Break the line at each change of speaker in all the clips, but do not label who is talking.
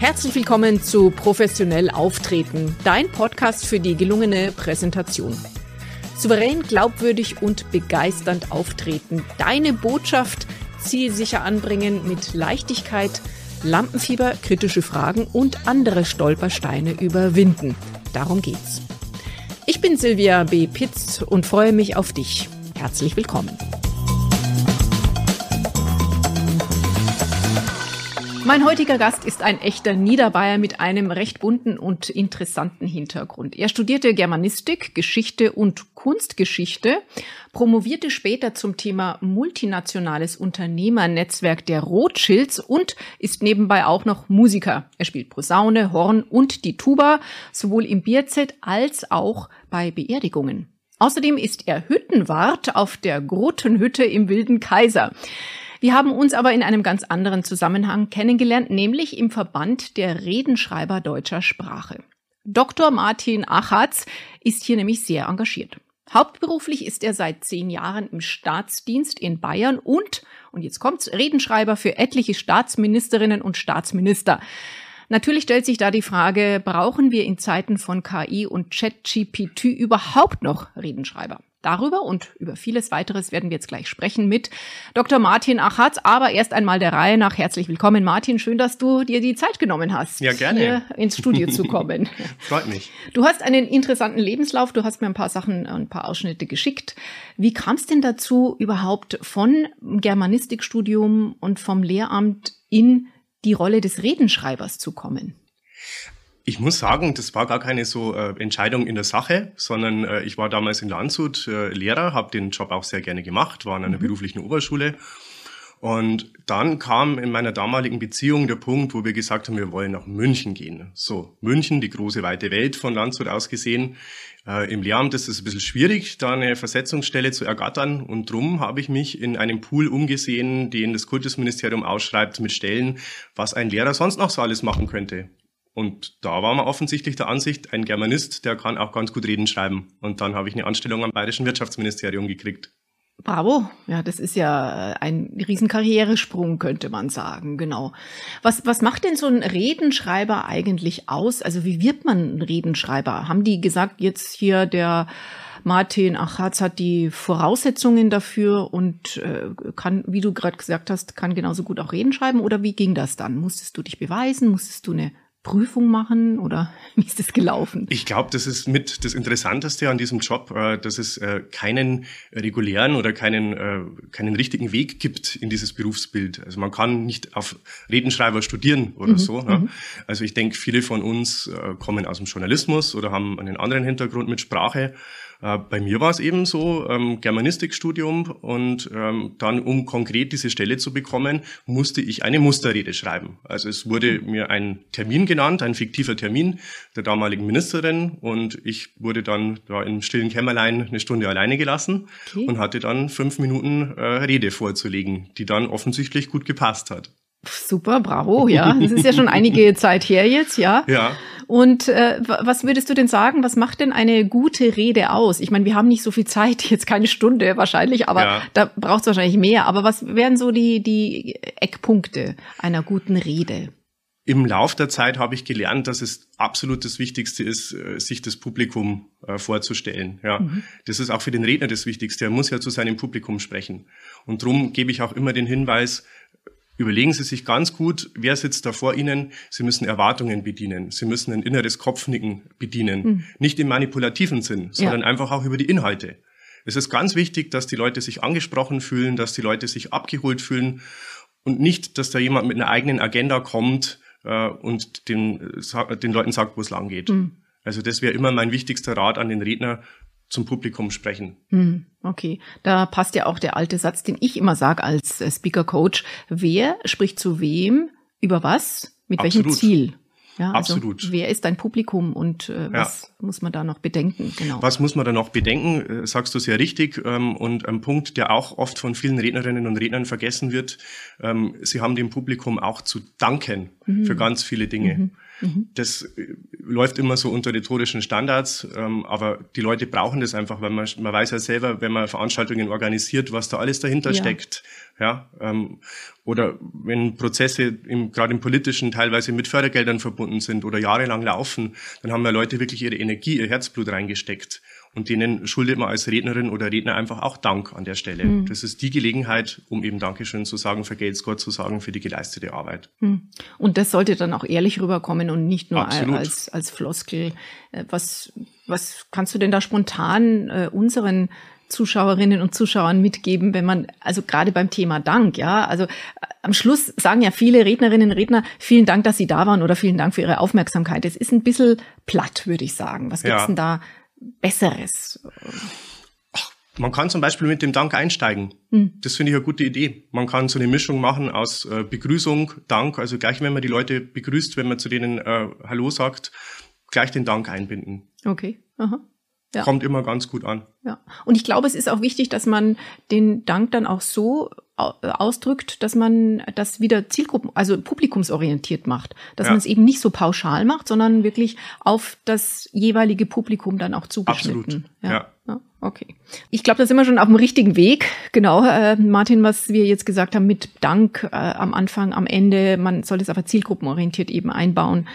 Herzlich willkommen zu Professionell Auftreten, dein Podcast für die gelungene Präsentation. Souverän, glaubwürdig und begeisternd auftreten, deine Botschaft zielsicher anbringen mit Leichtigkeit, Lampenfieber, kritische Fragen und andere Stolpersteine überwinden. Darum geht's. Ich bin Silvia B. Pitz und freue mich auf dich. Herzlich willkommen. Mein heutiger Gast ist ein echter Niederbayer mit einem recht bunten und interessanten Hintergrund. Er studierte Germanistik, Geschichte und Kunstgeschichte, promovierte später zum Thema multinationales Unternehmernetzwerk der Rothschilds und ist nebenbei auch noch Musiker. Er spielt Posaune, Horn und die Tuba, sowohl im Bierzelt als auch bei Beerdigungen. Außerdem ist er Hüttenwart auf der Grotenhütte im Wilden Kaiser. Wir haben uns aber in einem ganz anderen Zusammenhang kennengelernt, nämlich im Verband der Redenschreiber deutscher Sprache. Dr. Martin Achatz ist hier nämlich sehr engagiert. Hauptberuflich ist er seit zehn Jahren im Staatsdienst in Bayern und, und jetzt kommt's, Redenschreiber für etliche Staatsministerinnen und Staatsminister. Natürlich stellt sich da die Frage, brauchen wir in Zeiten von KI und ChatGPT überhaupt noch Redenschreiber? Darüber und über vieles weiteres werden wir jetzt gleich sprechen mit Dr. Martin Achatz. Aber erst einmal der Reihe nach. Herzlich willkommen, Martin. Schön, dass du dir die Zeit genommen hast,
ja, gerne.
hier ins Studio zu kommen.
Freut mich.
Du hast einen interessanten Lebenslauf. Du hast mir ein paar Sachen, ein paar Ausschnitte geschickt. Wie kam es denn dazu, überhaupt von Germanistikstudium und vom Lehramt in die Rolle des Redenschreibers zu kommen?
Ich muss sagen, das war gar keine so äh, Entscheidung in der Sache, sondern äh, ich war damals in Landshut äh, Lehrer, habe den Job auch sehr gerne gemacht, war an einer mhm. beruflichen Oberschule. Und dann kam in meiner damaligen Beziehung der Punkt, wo wir gesagt haben, wir wollen nach München gehen. So, München, die große weite Welt von Landshut aus gesehen. Äh, Im Lehramt ist es ein bisschen schwierig, da eine Versetzungsstelle zu ergattern. Und drum habe ich mich in einem Pool umgesehen, den das Kultusministerium ausschreibt mit Stellen, was ein Lehrer sonst noch so alles machen könnte. Und da war man offensichtlich der Ansicht, ein Germanist, der kann auch ganz gut reden schreiben. Und dann habe ich eine Anstellung am Bayerischen Wirtschaftsministerium gekriegt.
Bravo. Ja, das ist ja ein Riesenkarrieresprung, könnte man sagen. Genau. Was, was macht denn so ein Redenschreiber eigentlich aus? Also wie wird man ein Redenschreiber? Haben die gesagt, jetzt hier der Martin Achatz hat die Voraussetzungen dafür und äh, kann, wie du gerade gesagt hast, kann genauso gut auch Reden schreiben? Oder wie ging das dann? Musstest du dich beweisen? Musstest du eine Prüfung machen oder wie ist das gelaufen?
Ich glaube, das ist mit das Interessanteste an diesem Job, äh, dass es äh, keinen regulären oder keinen, äh, keinen richtigen Weg gibt in dieses Berufsbild. Also man kann nicht auf Redenschreiber studieren oder mhm, so. Ne? Also ich denke, viele von uns kommen aus dem Journalismus oder haben einen anderen Hintergrund mit Sprache äh, bei mir war es eben so, ähm, Germanistikstudium und ähm, dann, um konkret diese Stelle zu bekommen, musste ich eine Musterrede schreiben. Also es wurde mir ein Termin genannt, ein fiktiver Termin der damaligen Ministerin und ich wurde dann da im stillen Kämmerlein eine Stunde alleine gelassen okay. und hatte dann fünf Minuten äh, Rede vorzulegen, die dann offensichtlich gut gepasst hat.
Super, bravo, ja. Das ist ja schon einige Zeit her jetzt, ja.
Ja.
Und äh, was würdest du denn sagen, was macht denn eine gute Rede aus? Ich meine, wir haben nicht so viel Zeit, jetzt keine Stunde wahrscheinlich, aber ja. da braucht es wahrscheinlich mehr. Aber was wären so die, die Eckpunkte einer guten Rede?
Im Lauf der Zeit habe ich gelernt, dass es absolut das Wichtigste ist, äh, sich das Publikum äh, vorzustellen. Ja, mhm. das ist auch für den Redner das Wichtigste. Er muss ja zu seinem Publikum sprechen. Und darum gebe ich auch immer den Hinweis, Überlegen Sie sich ganz gut, wer sitzt da vor Ihnen. Sie müssen Erwartungen bedienen. Sie müssen ein inneres Kopfnicken bedienen. Mhm. Nicht im manipulativen Sinn, sondern ja. einfach auch über die Inhalte. Es ist ganz wichtig, dass die Leute sich angesprochen fühlen, dass die Leute sich abgeholt fühlen und nicht, dass da jemand mit einer eigenen Agenda kommt äh, und den, äh, den Leuten sagt, wo es lang geht. Mhm. Also das wäre immer mein wichtigster Rat an den Redner, zum Publikum sprechen.
Hm, okay, da passt ja auch der alte Satz, den ich immer sage als äh, Speaker Coach. Wer spricht zu wem, über was, mit Absolut. welchem Ziel? Ja, also
Absolut.
Wer ist dein Publikum und äh, was ja. muss man da noch bedenken?
Genau. Was muss man da noch bedenken? Äh, sagst du sehr richtig. Ähm, und ein Punkt, der auch oft von vielen Rednerinnen und Rednern vergessen wird, ähm, sie haben dem Publikum auch zu danken mhm. für ganz viele Dinge. Mhm. Mhm. Das äh, läuft immer so unter rhetorischen Standards, ähm, aber die Leute brauchen das einfach, weil man, man weiß ja selber, wenn man Veranstaltungen organisiert, was da alles dahinter ja. steckt. Ja, ähm, oder wenn Prozesse im, gerade im politischen teilweise mit Fördergeldern verbunden sind oder jahrelang laufen, dann haben ja Leute wirklich ihre Energie, ihr Herzblut reingesteckt. Und denen schuldet man als Rednerin oder Redner einfach auch Dank an der Stelle. Mhm. Das ist die Gelegenheit, um eben Dankeschön zu sagen, vergelt's Gott zu sagen für die geleistete Arbeit. Mhm.
Und das sollte dann auch ehrlich rüberkommen und nicht nur Absolut. als, als Floskel. Äh, was, was kannst du denn da spontan äh, unseren Zuschauerinnen und Zuschauern mitgeben, wenn man, also gerade beim Thema Dank, ja, also äh, am Schluss sagen ja viele Rednerinnen und Redner, vielen Dank, dass Sie da waren oder vielen Dank für Ihre Aufmerksamkeit. Es ist ein bisschen platt, würde ich sagen. Was gibt's ja. denn da Besseres?
Man kann zum Beispiel mit dem Dank einsteigen. Hm. Das finde ich eine gute Idee. Man kann so eine Mischung machen aus äh, Begrüßung, Dank, also gleich wenn man die Leute begrüßt, wenn man zu denen äh, Hallo sagt, gleich den Dank einbinden.
Okay. Aha.
Ja. Kommt immer ganz gut an.
Ja. Und ich glaube, es ist auch wichtig, dass man den Dank dann auch so ausdrückt, dass man das wieder Zielgruppen, also publikumsorientiert macht, dass ja. man es eben nicht so pauschal macht, sondern wirklich auf das jeweilige Publikum dann auch zugeschnitten.
Absolut. Ja.
ja. Okay. Ich glaube, da sind wir schon auf dem richtigen Weg. Genau, äh, Martin, was wir jetzt gesagt haben mit Dank äh, am Anfang, am Ende, man soll es aber zielgruppenorientiert eben einbauen.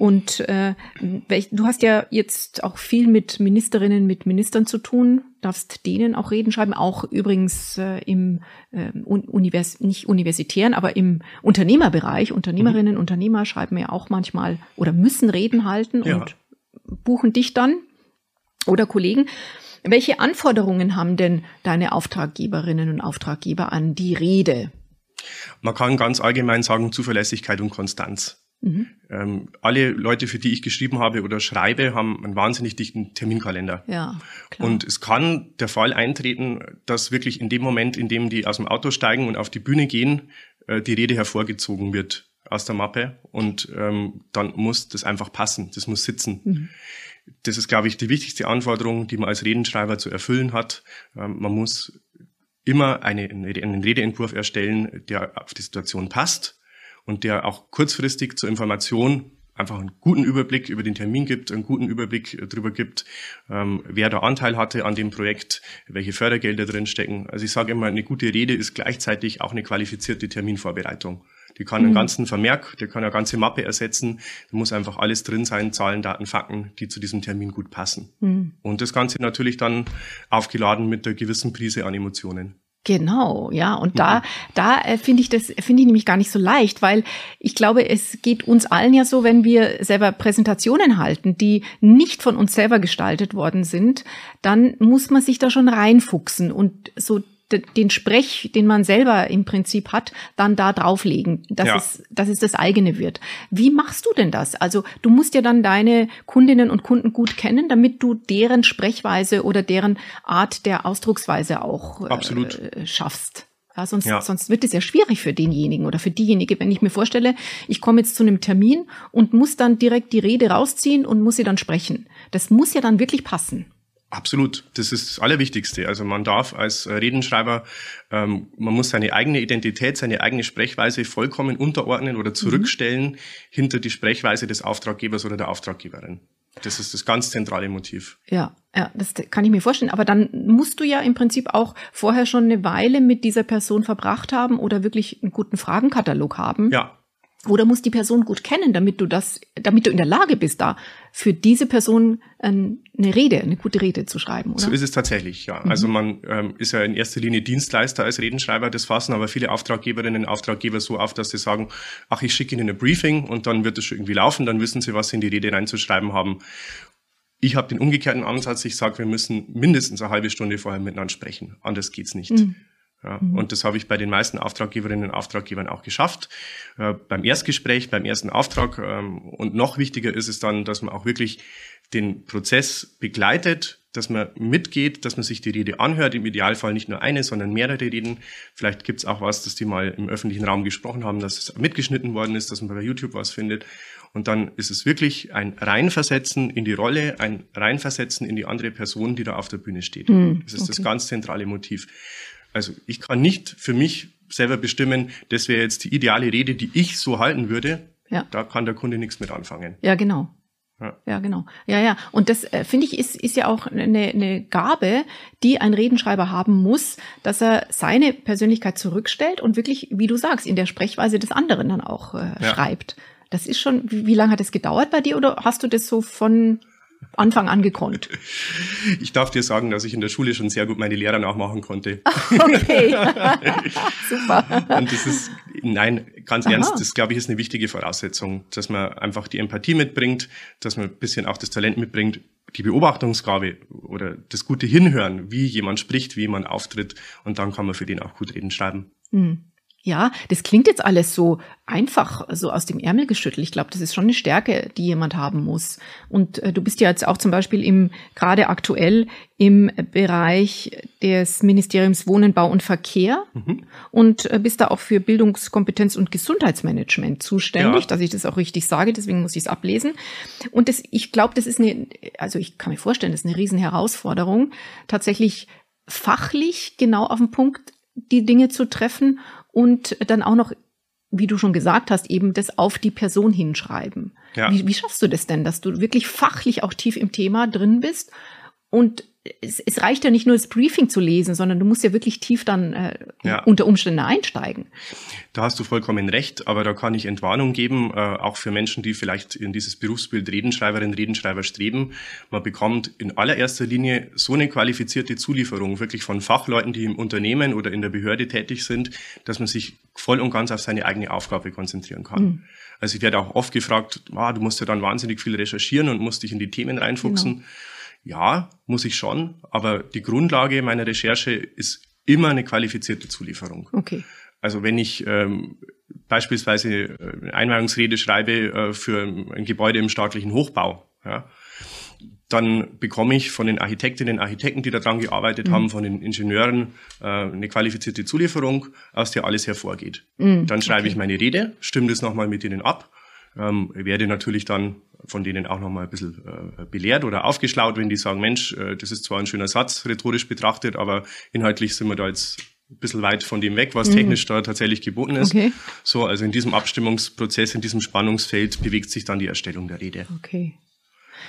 Und äh, du hast ja jetzt auch viel mit Ministerinnen, mit Ministern zu tun darfst denen auch Reden schreiben, auch übrigens äh, im äh, Univers nicht universitären, aber im Unternehmerbereich. Unternehmerinnen, mhm. Unternehmer schreiben ja auch manchmal oder müssen Reden halten ja. und buchen dich dann oder Kollegen. Welche Anforderungen haben denn deine Auftraggeberinnen und Auftraggeber an die Rede?
Man kann ganz allgemein sagen Zuverlässigkeit und Konstanz. Mhm. Ähm, alle Leute, für die ich geschrieben habe oder schreibe, haben einen wahnsinnig dichten Terminkalender.
Ja,
klar. Und es kann der Fall eintreten, dass wirklich in dem Moment, in dem die aus dem Auto steigen und auf die Bühne gehen, äh, die Rede hervorgezogen wird aus der Mappe und ähm, dann muss das einfach passen, das muss sitzen. Mhm. Das ist, glaube ich, die wichtigste Anforderung, die man als Redenschreiber zu erfüllen hat. Ähm, man muss immer eine, einen Redeentwurf erstellen, der auf die Situation passt und der auch kurzfristig zur Information einfach einen guten Überblick über den Termin gibt, einen guten Überblick darüber gibt, ähm, wer da Anteil hatte an dem Projekt, welche Fördergelder drin stecken. Also ich sage immer, eine gute Rede ist gleichzeitig auch eine qualifizierte Terminvorbereitung. Die kann mhm. einen ganzen Vermerk, der kann eine ganze Mappe ersetzen. Da muss einfach alles drin sein, Zahlen, Daten, Fakten, die zu diesem Termin gut passen. Mhm. Und das Ganze natürlich dann aufgeladen mit einer gewissen Prise an Emotionen.
Genau, ja. Und da, mhm. da äh, finde ich das, finde ich nämlich gar nicht so leicht, weil ich glaube, es geht uns allen ja so, wenn wir selber Präsentationen halten, die nicht von uns selber gestaltet worden sind, dann muss man sich da schon reinfuchsen und so den Sprech, den man selber im Prinzip hat, dann da drauflegen, dass, ja. es, dass es das eigene wird. Wie machst du denn das? Also du musst ja dann deine Kundinnen und Kunden gut kennen, damit du deren Sprechweise oder deren Art der Ausdrucksweise auch äh, schaffst. Ja, sonst, ja. sonst wird es ja schwierig für denjenigen oder für diejenige, wenn ich mir vorstelle, ich komme jetzt zu einem Termin und muss dann direkt die Rede rausziehen und muss sie dann sprechen. Das muss ja dann wirklich passen.
Absolut, das ist das Allerwichtigste. Also man darf als Redenschreiber, ähm, man muss seine eigene Identität, seine eigene Sprechweise vollkommen unterordnen oder zurückstellen mhm. hinter die Sprechweise des Auftraggebers oder der Auftraggeberin. Das ist das ganz zentrale Motiv.
Ja, ja, das kann ich mir vorstellen. Aber dann musst du ja im Prinzip auch vorher schon eine Weile mit dieser Person verbracht haben oder wirklich einen guten Fragenkatalog haben.
Ja,
oder muss die Person gut kennen, damit du das, damit du in der Lage bist, da für diese Person eine Rede, eine gute Rede zu schreiben, oder?
So ist es tatsächlich, ja. Mhm. Also man ähm, ist ja in erster Linie Dienstleister als Redenschreiber. Das fassen aber viele Auftraggeberinnen und Auftraggeber so auf, dass sie sagen, ach, ich schicke Ihnen ein Briefing und dann wird es schon irgendwie laufen, dann wissen Sie, was Sie in die Rede reinzuschreiben haben. Ich habe den umgekehrten Ansatz, ich sage, wir müssen mindestens eine halbe Stunde vorher miteinander sprechen. Anders geht's nicht. Mhm. Ja, mhm. Und das habe ich bei den meisten Auftraggeberinnen und Auftraggebern auch geschafft. Äh, beim Erstgespräch, beim ersten Auftrag. Ähm, und noch wichtiger ist es dann, dass man auch wirklich den Prozess begleitet, dass man mitgeht, dass man sich die Rede anhört, im Idealfall nicht nur eine, sondern mehrere Reden. Vielleicht gibt es auch was, dass die mal im öffentlichen Raum gesprochen haben, dass es mitgeschnitten worden ist, dass man bei YouTube was findet. Und dann ist es wirklich ein Reinversetzen in die Rolle, ein Reinversetzen in die andere Person, die da auf der Bühne steht. Mhm, das ist okay. das ganz zentrale Motiv. Also ich kann nicht für mich selber bestimmen, das wäre jetzt die ideale Rede, die ich so halten würde.
Ja.
Da kann der Kunde nichts mit anfangen.
Ja, genau.
Ja.
Ja, genau. Ja, ja. Und das äh, finde ich ist, ist ja auch eine, eine Gabe, die ein Redenschreiber haben muss, dass er seine Persönlichkeit zurückstellt und wirklich, wie du sagst, in der Sprechweise des anderen dann auch äh,
Ja.
schreibt. Das ist schon, wie, wie lange hat das gedauert bei dir oder hast du das so von Anfang an gekonnt?
Ich darf dir sagen, dass ich in der Schule schon sehr gut meine Lehrer nachmachen konnte.
Okay. Super.
Und das ist, nein, ganz
Aha.
ernst, das glaube ich ist eine wichtige Voraussetzung, dass man einfach die Empathie mitbringt, dass man ein bisschen auch das Talent mitbringt, die Beobachtungsgabe oder das gute Hinhören, wie jemand spricht, wie jemand auftritt und dann kann man für den auch gut reden schreiben.
Hm. Ja, das klingt jetzt alles so einfach, so aus dem Ärmel geschüttelt. Ich glaube, das ist schon eine Stärke, die jemand haben muss. Und äh, du bist ja jetzt auch zum Beispiel im, gerade aktuell im Bereich des Ministeriums Wohnen, Bau und Verkehr
Mhm.
und äh, bist da auch für Bildungskompetenz und Gesundheitsmanagement zuständig,
Ja.
dass ich das auch richtig sage, deswegen muss ich es ablesen. Und das, ich glaube, das ist eine, also ich kann mir vorstellen, das ist eine riesen Herausforderung, tatsächlich fachlich genau auf den Punkt die Dinge zu treffen und dann auch noch, wie du schon gesagt hast, eben das auf die Person hinschreiben.
Ja.
Wie, wie schaffst du das denn, dass du wirklich fachlich auch tief im Thema drin bist und es, es reicht ja nicht nur das Briefing zu lesen, sondern du musst ja wirklich tief dann äh,
Ja.
unter Umständen einsteigen.
Da hast du vollkommen recht, aber da kann ich Entwarnung geben, äh, auch für Menschen, die vielleicht in dieses Berufsbild Redenschreiberin, Redenschreiber streben. Man bekommt in allererster Linie so eine qualifizierte Zulieferung, wirklich von Fachleuten, die im Unternehmen oder in der Behörde tätig sind, dass man sich voll und ganz auf seine eigene Aufgabe konzentrieren kann.
Mhm.
Also ich werde auch oft gefragt, ah, du musst ja dann wahnsinnig viel recherchieren und musst dich in die Themen reinfuchsen. Ja, muss ich schon, aber die Grundlage meiner Recherche ist immer eine qualifizierte Zulieferung.
Okay.
Also wenn ich ähm, beispielsweise äh, eine Einweihungsrede schreibe äh, für ein Gebäude im staatlichen Hochbau, ja, dann bekomme ich von den Architektinnen und Architekten, die daran gearbeitet haben, von den Ingenieuren äh, eine qualifizierte Zulieferung, aus der alles hervorgeht.
Mhm,
Dann schreibe
okay.
ich meine Rede, stimme das nochmal mit ihnen ab, ähm, werde natürlich dann von denen auch nochmal ein bisschen äh, belehrt oder aufgeschlaut, wenn die sagen, Mensch, äh, das ist zwar ein schöner Satz, rhetorisch betrachtet, aber inhaltlich sind wir da jetzt ein bisschen weit von dem weg, was technisch da tatsächlich geboten ist.
Mhm. Okay.
So, also in diesem Abstimmungsprozess, in diesem Spannungsfeld bewegt sich dann die Erstellung der Rede.
Okay.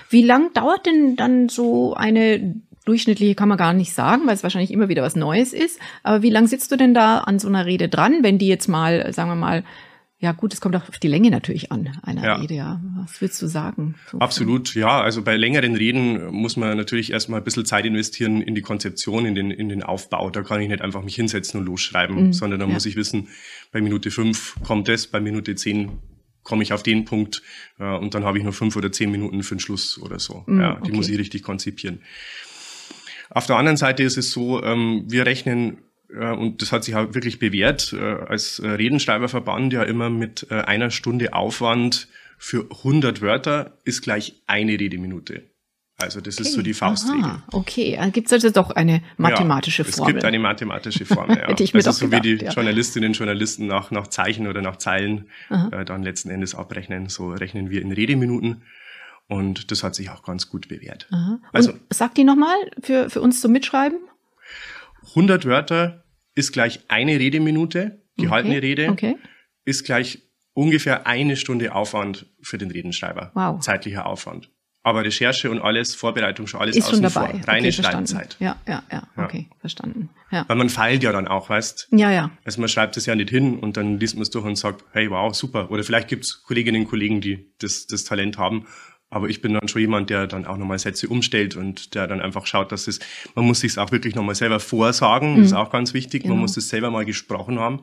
Wie lang dauert denn dann so eine durchschnittliche, kann man gar nicht sagen, weil es wahrscheinlich immer wieder was Neues ist. Aber wie lang sitzt du denn da an so einer Rede dran, wenn die jetzt mal, sagen wir mal, ja gut, es kommt auch auf die Länge natürlich an, einer
Ja.
Rede, ja. Was würdest du sagen? So
Absolut, ja. Also bei längeren Reden muss man natürlich erstmal ein bisschen Zeit investieren in die Konzeption, in den, in den Aufbau. Da kann ich nicht einfach mich hinsetzen und losschreiben,
Mhm,
sondern da
ja.
muss ich wissen, bei Minute fünf kommt das, bei Minute zehn komme ich auf den Punkt äh, und dann habe ich nur fünf oder zehn Minuten für den Schluss oder so.
Mhm,
ja, die
okay.
muss ich richtig konzipieren. Auf der anderen Seite ist es so, ähm, wir rechnen, und das hat sich auch wirklich bewährt, äh, als äh, Redenschreiberverband ja immer mit äh, einer Stunde Aufwand für 100 Wörter ist gleich eine Redeminute. Also das ist so die Faustregel.
Aha, okay, da gibt es also doch eine mathematische
ja,
Formel.
Es gibt eine mathematische Formel, ja.
Hätte ich mir
also
doch
so
gedacht,
wie die
ja.
Journalistinnen und Journalisten nach, nach Zeichen oder nach Zeilen äh, dann letzten Endes abrechnen, so rechnen wir in Redeminuten. Und das hat sich auch ganz gut bewährt. Also-
sag die nochmal für, für uns zum Mitschreiben.
100 Wörter ist gleich eine Redeminute, gehaltene
okay.
Rede,
Okay.
ist gleich ungefähr eine Stunde Aufwand für den Redenschreiber.
Wow.
Zeitlicher Aufwand. Aber Recherche und alles, Vorbereitung schon alles
Ist schon
außen
dabei.
vor. Reine
okay.
Schreibzeit.
Ja, ja, ja,
Ja.
okay, verstanden. Ja.
Weil man feilt ja dann auch, weißt
ja, ja.
Also man schreibt es ja nicht hin und dann liest man es durch und sagt, hey, wow, super. Oder vielleicht gibt's Kolleginnen und Kollegen, die das, das Talent haben. Aber ich bin dann schon jemand, der dann auch nochmal Sätze umstellt und der dann einfach schaut, dass es, man muss sich auch wirklich nochmal selber vorsagen, das ist auch ganz wichtig.
Genau.
Man muss es selber mal gesprochen haben,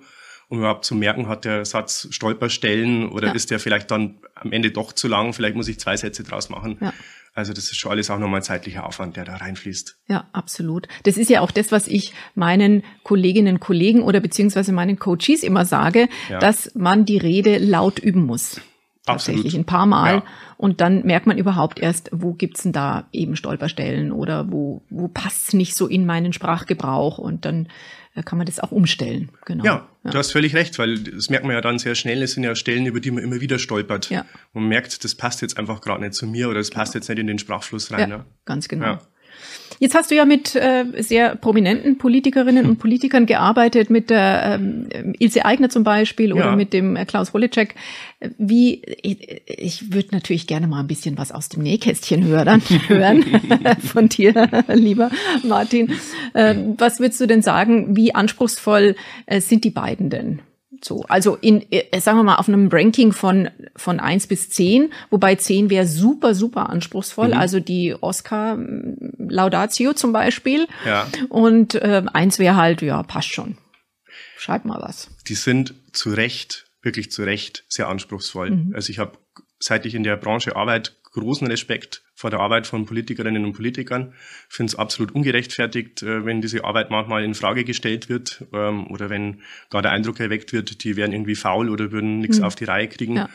um überhaupt zu merken, hat der Satz Stolperstellen oder
Ja.
ist der vielleicht dann am Ende doch zu lang, vielleicht muss ich zwei Sätze draus machen.
Ja.
Also das ist schon alles auch nochmal zeitlicher Aufwand, der da reinfließt.
Ja, absolut. Das ist ja auch das, was ich meinen Kolleginnen und Kollegen oder beziehungsweise meinen Coaches immer sage,
Ja.
dass man die Rede laut üben muss. Tatsächlich
Absolut.
ein paar Mal.
Ja.
Und dann merkt man überhaupt erst, wo gibt's denn da eben Stolperstellen oder wo, wo passt's nicht so in meinen Sprachgebrauch und dann äh, kann man das auch umstellen. Genau.
Ja, du hast völlig recht, weil das merkt man ja dann sehr schnell. Es sind ja Stellen, über die man immer wieder stolpert.
Ja.
Man merkt, das passt jetzt einfach gerade nicht zu mir oder das passt jetzt nicht in den Sprachfluss
ja,
rein. ne?
ganz genau.
Ja.
Jetzt hast du ja mit äh, sehr prominenten Politikerinnen und Politikern gearbeitet, mit der ähm, Ilse Aigner zum Beispiel oder ja. mit dem äh, Klaus Holleczek. Wie, ich, ich würde natürlich gerne mal ein bisschen was aus dem Nähkästchen hören, hören von dir, lieber Martin. Ähm, was würdest du denn sagen, wie anspruchsvoll äh, sind die beiden denn? So, also in, äh, sagen wir mal, auf einem Ranking von, von eins bis zehn, wobei zehn wäre super, super anspruchsvoll. Mhm. Also die Oscar mm, Laudatio zum Beispiel. Ja. Und äh, eins wäre halt, ja, passt schon. Schreib mal was.
Die sind zu Recht, wirklich zu Recht sehr anspruchsvoll. Mhm. Also ich habe, seit ich in der Branche arbeite, großen Respekt vor der Arbeit von Politikerinnen und Politikern. Ich finde es absolut ungerechtfertigt, äh, wenn diese Arbeit manchmal in Frage gestellt wird ähm, oder wenn gar der Eindruck erweckt wird, die wären irgendwie faul oder würden nichts mhm. auf die Reihe kriegen. Ja.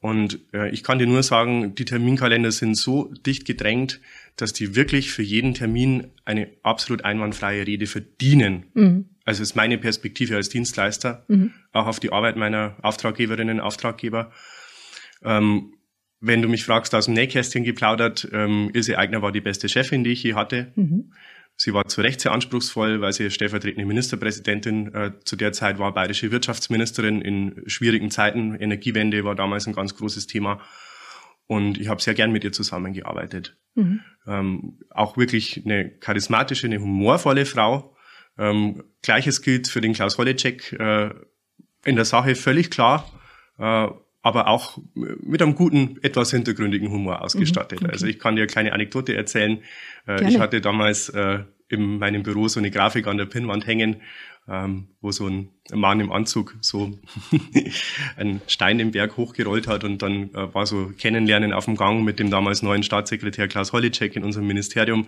Und äh, ich kann dir nur sagen, die Terminkalender sind so dicht gedrängt, dass die wirklich für jeden Termin eine absolut einwandfreie Rede verdienen. Mhm. Also ist meine Perspektive als Dienstleister, mhm. auch auf die Arbeit meiner Auftraggeberinnen und Auftraggeber. Ähm, wenn du mich fragst, aus dem Nähkästchen geplaudert, ähm, Ilse Eigner war die beste Chefin, die ich je hatte. Mhm. Sie war zu Recht sehr anspruchsvoll, weil sie stellvertretende Ministerpräsidentin äh, zu der Zeit war, bayerische Wirtschaftsministerin in schwierigen Zeiten. Energiewende war damals ein ganz großes Thema. Und ich habe sehr gern mit ihr zusammengearbeitet. Mhm. Ähm, auch wirklich eine charismatische, eine humorvolle Frau. Ähm, Gleiches gilt für den Klaus Holleczek. Äh, in der Sache völlig klar. Äh, aber auch mit einem guten, etwas hintergründigen Humor ausgestattet. Mhm, okay. Also ich kann dir eine kleine Anekdote erzählen. Äh, Gerne. Ich hatte damals äh, in meinem Büro so eine Grafik an der Pinnwand hängen, ähm, wo so ein Mann im Anzug so einen Stein im Berg hochgerollt hat und dann äh, war so Kennenlernen auf dem Gang mit dem damals neuen Staatssekretär Klaus Holleczek in unserem Ministerium.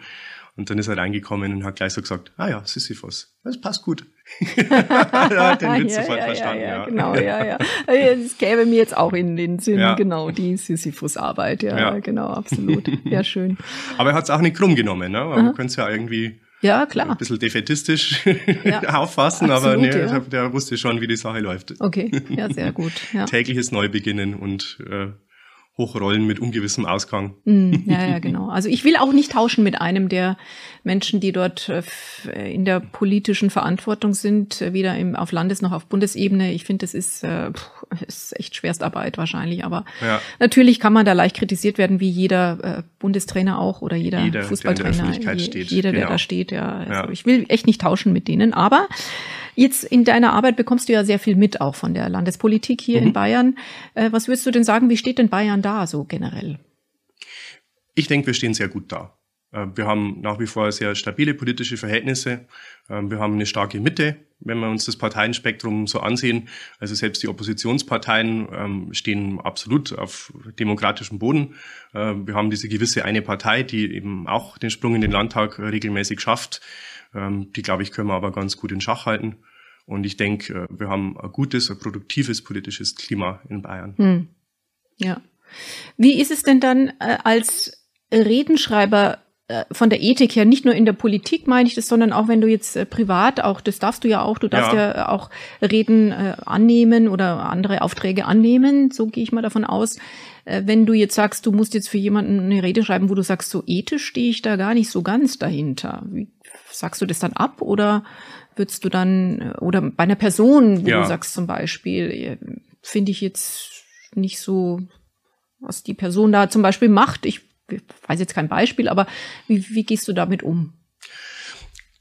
Und dann ist er reingekommen und hat gleich so gesagt, ah ja, Sisyphus, das passt gut.
er hat den Witz ja, sofort ja, verstanden. Ja, ja, genau, ja, ja. Das käme mir jetzt auch in den Sinn, ja. genau, die Sisyphus-Arbeit, ja, ja, genau, absolut. Ja, schön.
Aber er hat es auch nicht krumm genommen, ne? Man könnte es ja irgendwie
ja, klar.
Ein bisschen defetistisch ja, auffassen, absolut, aber nee, ja. der wusste schon, wie die Sache läuft.
Okay, ja, sehr gut. Ja.
Tägliches Neubeginnen und äh, hochrollen mit ungewissem Ausgang.
Mm, ja, ja, genau. Also ich will auch nicht tauschen mit einem der Menschen, die dort äh, in der politischen Verantwortung sind, äh, weder im, auf Landes- noch auf Bundesebene. Ich finde, das ist, äh, ist echt Schwerstarbeit wahrscheinlich. Aber ja. natürlich kann man da leicht kritisiert werden, wie jeder äh, Bundestrainer auch oder jeder, jeder Fußballtrainer. Der je, jeder, der genau. da steht, ja. Also ja. Ich will echt nicht tauschen mit denen. Aber Jetzt in deiner Arbeit bekommst du ja sehr viel mit auch von der Landespolitik hier mhm. in Bayern. Äh, was würdest du denn sagen, wie steht denn Bayern da so generell?
Ich denke, wir stehen sehr gut da. Äh, wir haben nach wie vor sehr stabile politische Verhältnisse. Ähm, wir haben eine starke Mitte, wenn wir uns das Parteienspektrum so ansehen. Also selbst die Oppositionsparteien ähm, stehen absolut auf demokratischem Boden. Äh, wir haben diese gewisse eine Partei, die eben auch den Sprung in den Landtag regelmäßig schafft. Ähm, die, glaube ich, können wir aber ganz gut in Schach halten. Und ich denke, äh, wir haben ein gutes, ein produktives politisches Klima in Bayern. Hm.
Ja. Wie ist es denn dann äh, als Redenschreiber äh, von der Ethik her, nicht nur in der Politik meine ich das, sondern auch wenn du jetzt äh, privat, auch das darfst du ja auch, du darfst ja, ja auch Reden äh, annehmen oder andere Aufträge annehmen, so gehe ich mal davon aus. Äh, wenn du jetzt sagst, du musst jetzt für jemanden eine Rede schreiben, wo du sagst, so ethisch stehe ich da gar nicht so ganz dahinter. Wie sagst du das dann ab oder würdest du dann, oder bei einer Person, wo ja. du sagst zum Beispiel, finde ich jetzt nicht so, was die Person da zum Beispiel macht. Ich weiß jetzt kein Beispiel, aber wie, wie gehst du damit um?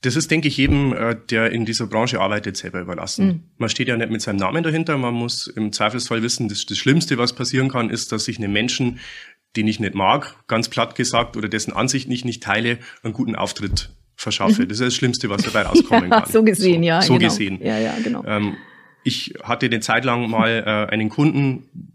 Das ist, denke ich, jedem, äh, der in dieser Branche arbeitet, selber überlassen. Mhm. Man steht ja nicht mit seinem Namen dahinter. Man muss im Zweifelsfall wissen, das, das Schlimmste, was passieren kann, ist, dass sich eine Menschen, den ich nicht mag, ganz platt gesagt, oder dessen Ansicht ich nicht teile, einen guten Auftritt verschaffe. Das ist das Schlimmste, was dabei rauskommen ja, kann.
So gesehen, ja.
So genau. gesehen.
Ja, ja, genau. Ähm,
ich hatte eine Zeit lang mal äh, einen Kunden,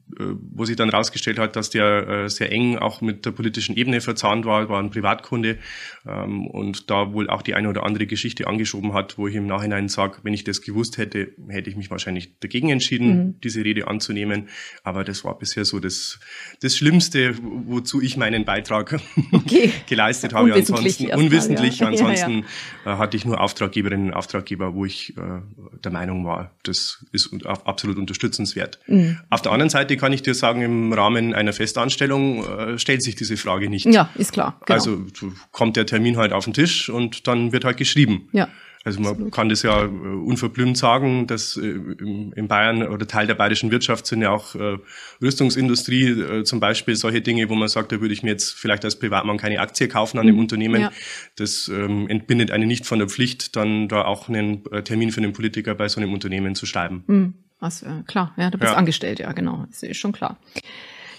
wo sich dann rausgestellt hat, dass der äh, sehr eng auch mit der politischen Ebene verzahnt war, war ein Privatkunde ähm, und da wohl auch die eine oder andere Geschichte angeschoben hat, wo ich im Nachhinein sage, wenn ich das gewusst hätte, hätte ich mich wahrscheinlich dagegen entschieden, mhm. diese Rede anzunehmen. Aber das war bisher so das, das Schlimmste, wozu ich meinen Beitrag okay. geleistet habe. Ansonsten unwissentlich. Ja. Ansonsten ja, ja. Äh, hatte ich nur Auftraggeberinnen und Auftraggeber, wo ich äh, der Meinung war, das ist absolut unterstützenswert. Mhm. Auf der anderen Seite kann kann ich dir sagen, im Rahmen einer Festanstellung äh, stellt sich diese Frage nicht.
Ja, ist klar.
Genau. Also kommt der Termin halt auf den Tisch und dann wird halt geschrieben.
Ja.
Also man Absolut. kann das ja äh, unverblümt sagen, dass äh, in Bayern oder Teil der bayerischen Wirtschaft sind ja auch äh, Rüstungsindustrie zum Beispiel solche Dinge, wo man sagt, da würde ich mir jetzt vielleicht als Privatmann keine Aktie kaufen an dem mhm. Unternehmen. Ja. Das ähm, entbindet einen nicht von der Pflicht, dann da auch einen Termin für einen Politiker bei so einem Unternehmen zu schreiben.
Mhm. Äh, klar, ja, du bist ja. angestellt, ja, genau, das ist schon klar.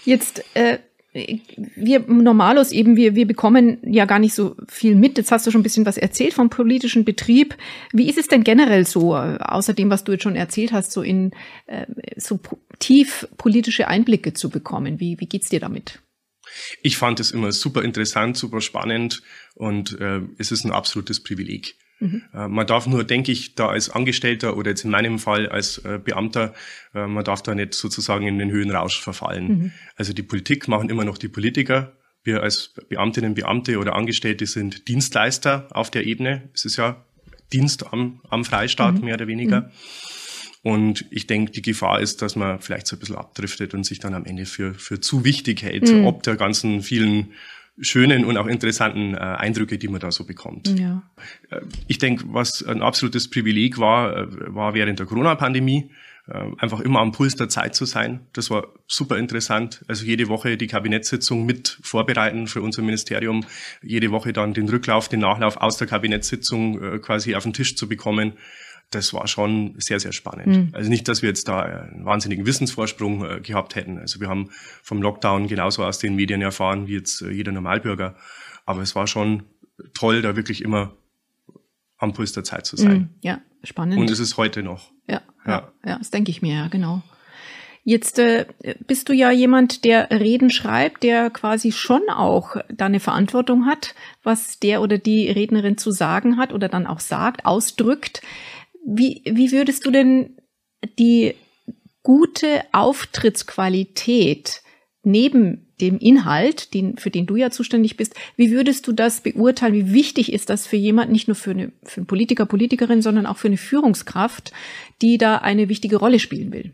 Jetzt äh, wir Normalos eben, wir, wir bekommen ja gar nicht so viel mit. Jetzt hast du schon ein bisschen was erzählt vom politischen Betrieb. Wie ist es denn generell so, außer dem, was du jetzt schon erzählt hast, so in äh, so tief politische Einblicke zu bekommen? Wie, wie geht's dir damit?
Ich fand es immer super interessant, super spannend und äh, es ist ein absolutes Privileg. Mhm. Äh, man darf nur, denke ich, da als Angestellter oder jetzt in meinem Fall als äh, Beamter, äh, man darf da nicht sozusagen in den Höhenrausch verfallen. Mhm. Also die Politik machen immer noch die Politiker. Wir als Beamtinnen, Beamte oder Angestellte sind Dienstleister auf der Ebene. Es ist ja Dienst am, am Freistaat, mhm. mehr oder weniger. Mhm. Und ich denke, die Gefahr ist, dass man vielleicht so ein bisschen abdriftet und sich dann am Ende für, für zu wichtig hält, mhm. ob der ganzen vielen schönen und auch interessanten äh, Eindrücke, die man da so bekommt. Ja. Äh, ich denke, was ein absolutes Privileg war, äh, war während der Corona-Pandemie, äh, einfach immer am Puls der Zeit zu sein. Das war super interessant. Also jede Woche die Kabinettssitzung mit vorbereiten für unser Ministerium, jede Woche dann den Rücklauf, den Nachlauf aus der Kabinettssitzung quasi auf den Tisch zu bekommen das war schon sehr, sehr spannend. Mhm. Also nicht, dass wir jetzt da einen wahnsinnigen Wissensvorsprung äh, gehabt hätten. Also wir haben vom Lockdown genauso aus den Medien erfahren wie jetzt äh, jeder Normalbürger. Aber es war schon toll, da wirklich immer am Puls der Zeit zu sein. Mhm.
Ja, spannend.
Und es ist heute noch.
Ja, ja, ja, das denke ich mir, ja, genau. Jetzt äh, bist du ja jemand, der Reden schreibt, der quasi schon auch da eine Verantwortung hat, was der oder die Rednerin zu sagen hat oder dann auch sagt, ausdrückt. Wie, wie würdest du denn die gute Auftrittsqualität neben dem Inhalt, den, für den du ja zuständig bist, wie würdest du das beurteilen? Wie wichtig ist das für jemand, nicht nur für, eine, für einen Politiker, Politikerin, sondern auch für eine Führungskraft, die da eine wichtige Rolle spielen will?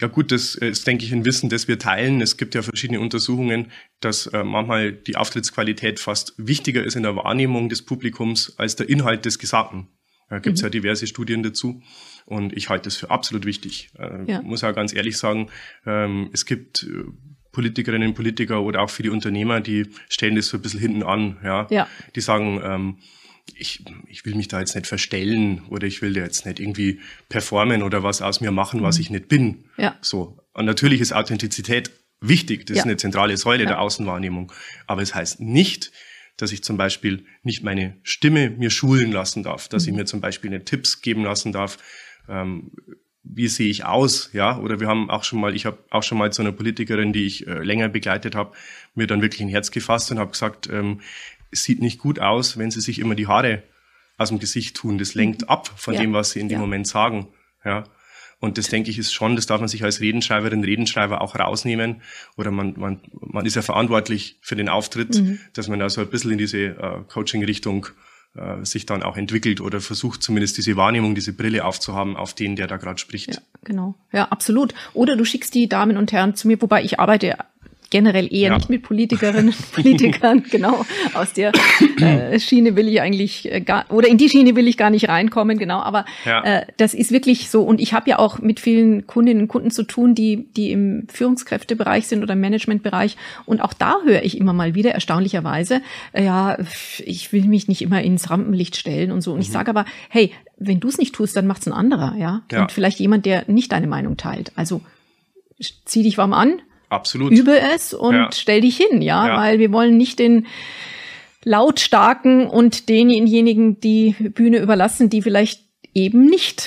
Ja gut, das ist, denke ich, ein Wissen, das wir teilen. Es gibt ja verschiedene Untersuchungen, dass äh, manchmal die Auftrittsqualität fast wichtiger ist in der Wahrnehmung des Publikums als der Inhalt des Gesagten. Da gibt es mhm. ja diverse Studien dazu. Und ich halte das für absolut wichtig. Äh, ja. Muss auch ganz ehrlich sagen, ähm, es gibt äh, Politikerinnen und Politiker oder auch für die Unternehmer, die stellen das so ein bisschen hinten an. Ja? ja. Die sagen, ähm, ich, ich will mich da jetzt nicht verstellen oder ich will da jetzt nicht irgendwie performen oder was aus mir machen, was mhm. ich nicht bin. Ja. So. Und natürlich ist Authentizität wichtig. Das ja. ist eine zentrale Säule ja. der Außenwahrnehmung. Aber es heißt nicht, dass ich zum Beispiel nicht meine Stimme mir schulen lassen darf, dass mhm. ich mir zum Beispiel eine Tipps geben lassen darf, ähm, wie sehe ich aus, ja? Oder wir haben auch schon mal, ich habe auch schon mal zu einer Politikerin, die ich äh, länger begleitet habe, mir dann wirklich ein Herz gefasst und habe gesagt, ähm, es sieht nicht gut aus, wenn Sie sich immer die Haare aus dem Gesicht tun. Das lenkt mhm. ab von ja. dem, was Sie in dem ja. Moment sagen, ja. Und das denke ich ist schon, das darf man sich als Redenschreiberin, Redenschreiber auch rausnehmen. Oder man, man, man ist ja verantwortlich für den Auftritt, mhm. dass man da so ein bisschen in diese äh, Coaching-Richtung äh, sich dann auch entwickelt oder versucht zumindest diese Wahrnehmung, diese Brille aufzuhaben auf den, der da gerade spricht.
Ja, genau. Ja, absolut. Oder du schickst die Damen und Herren zu mir, wobei ich arbeite generell eher ja. nicht mit Politikerinnen und Politikern, genau. Aus der äh, Schiene will ich eigentlich äh, gar, oder in die Schiene will ich gar nicht reinkommen, genau. Aber ja. äh, das ist wirklich so. Und ich habe ja auch mit vielen Kundinnen und Kunden zu tun, die, die im Führungskräftebereich sind oder im Managementbereich. Und auch da höre ich immer mal wieder, erstaunlicherweise, äh, ja, ich will mich nicht immer ins Rampenlicht stellen und so. Und mhm. ich sage aber, hey, wenn du es nicht tust, dann macht's ein anderer, ja? ja. Und vielleicht jemand, der nicht deine Meinung teilt. Also zieh dich warm an,
Absolut.
Übe es und ja. stell dich hin, ja? ja, weil wir wollen nicht den lautstarken und denjenigen die Bühne überlassen, die vielleicht eben nicht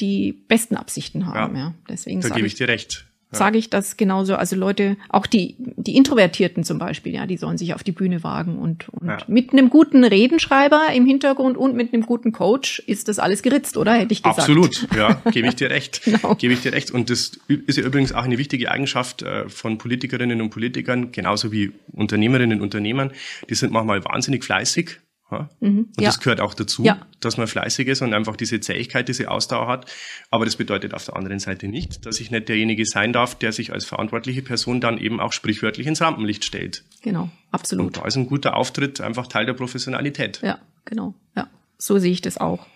die besten Absichten haben. Ja, ja.
deswegen da gebe ich dir recht
sage ich das genauso. Also Leute, auch die, die Introvertierten zum Beispiel, ja, die sollen sich auf die Bühne wagen und, und ja. mit einem guten Redenschreiber im Hintergrund und mit einem guten Coach ist das alles geritzt, oder? Hätte ich gesagt.
Absolut, ja, gebe ich dir recht. genau. Gebe ich dir recht. Und das ist ja übrigens auch eine wichtige Eigenschaft äh, von Politikerinnen und Politikern, genauso wie Unternehmerinnen und Unternehmern. Die sind manchmal wahnsinnig fleißig Ja? Mhm, und ja. das gehört auch dazu, ja. dass man fleißig ist und einfach diese Zähigkeit, diese Ausdauer hat. Aber das bedeutet auf der anderen Seite nicht, dass ich nicht derjenige sein darf, der sich als verantwortliche Person dann eben auch sprichwörtlich ins Rampenlicht stellt.
Genau, absolut.
Und da ist ein guter Auftritt einfach Teil der Professionalität.
Ja, genau. Ja, so sehe ich das auch.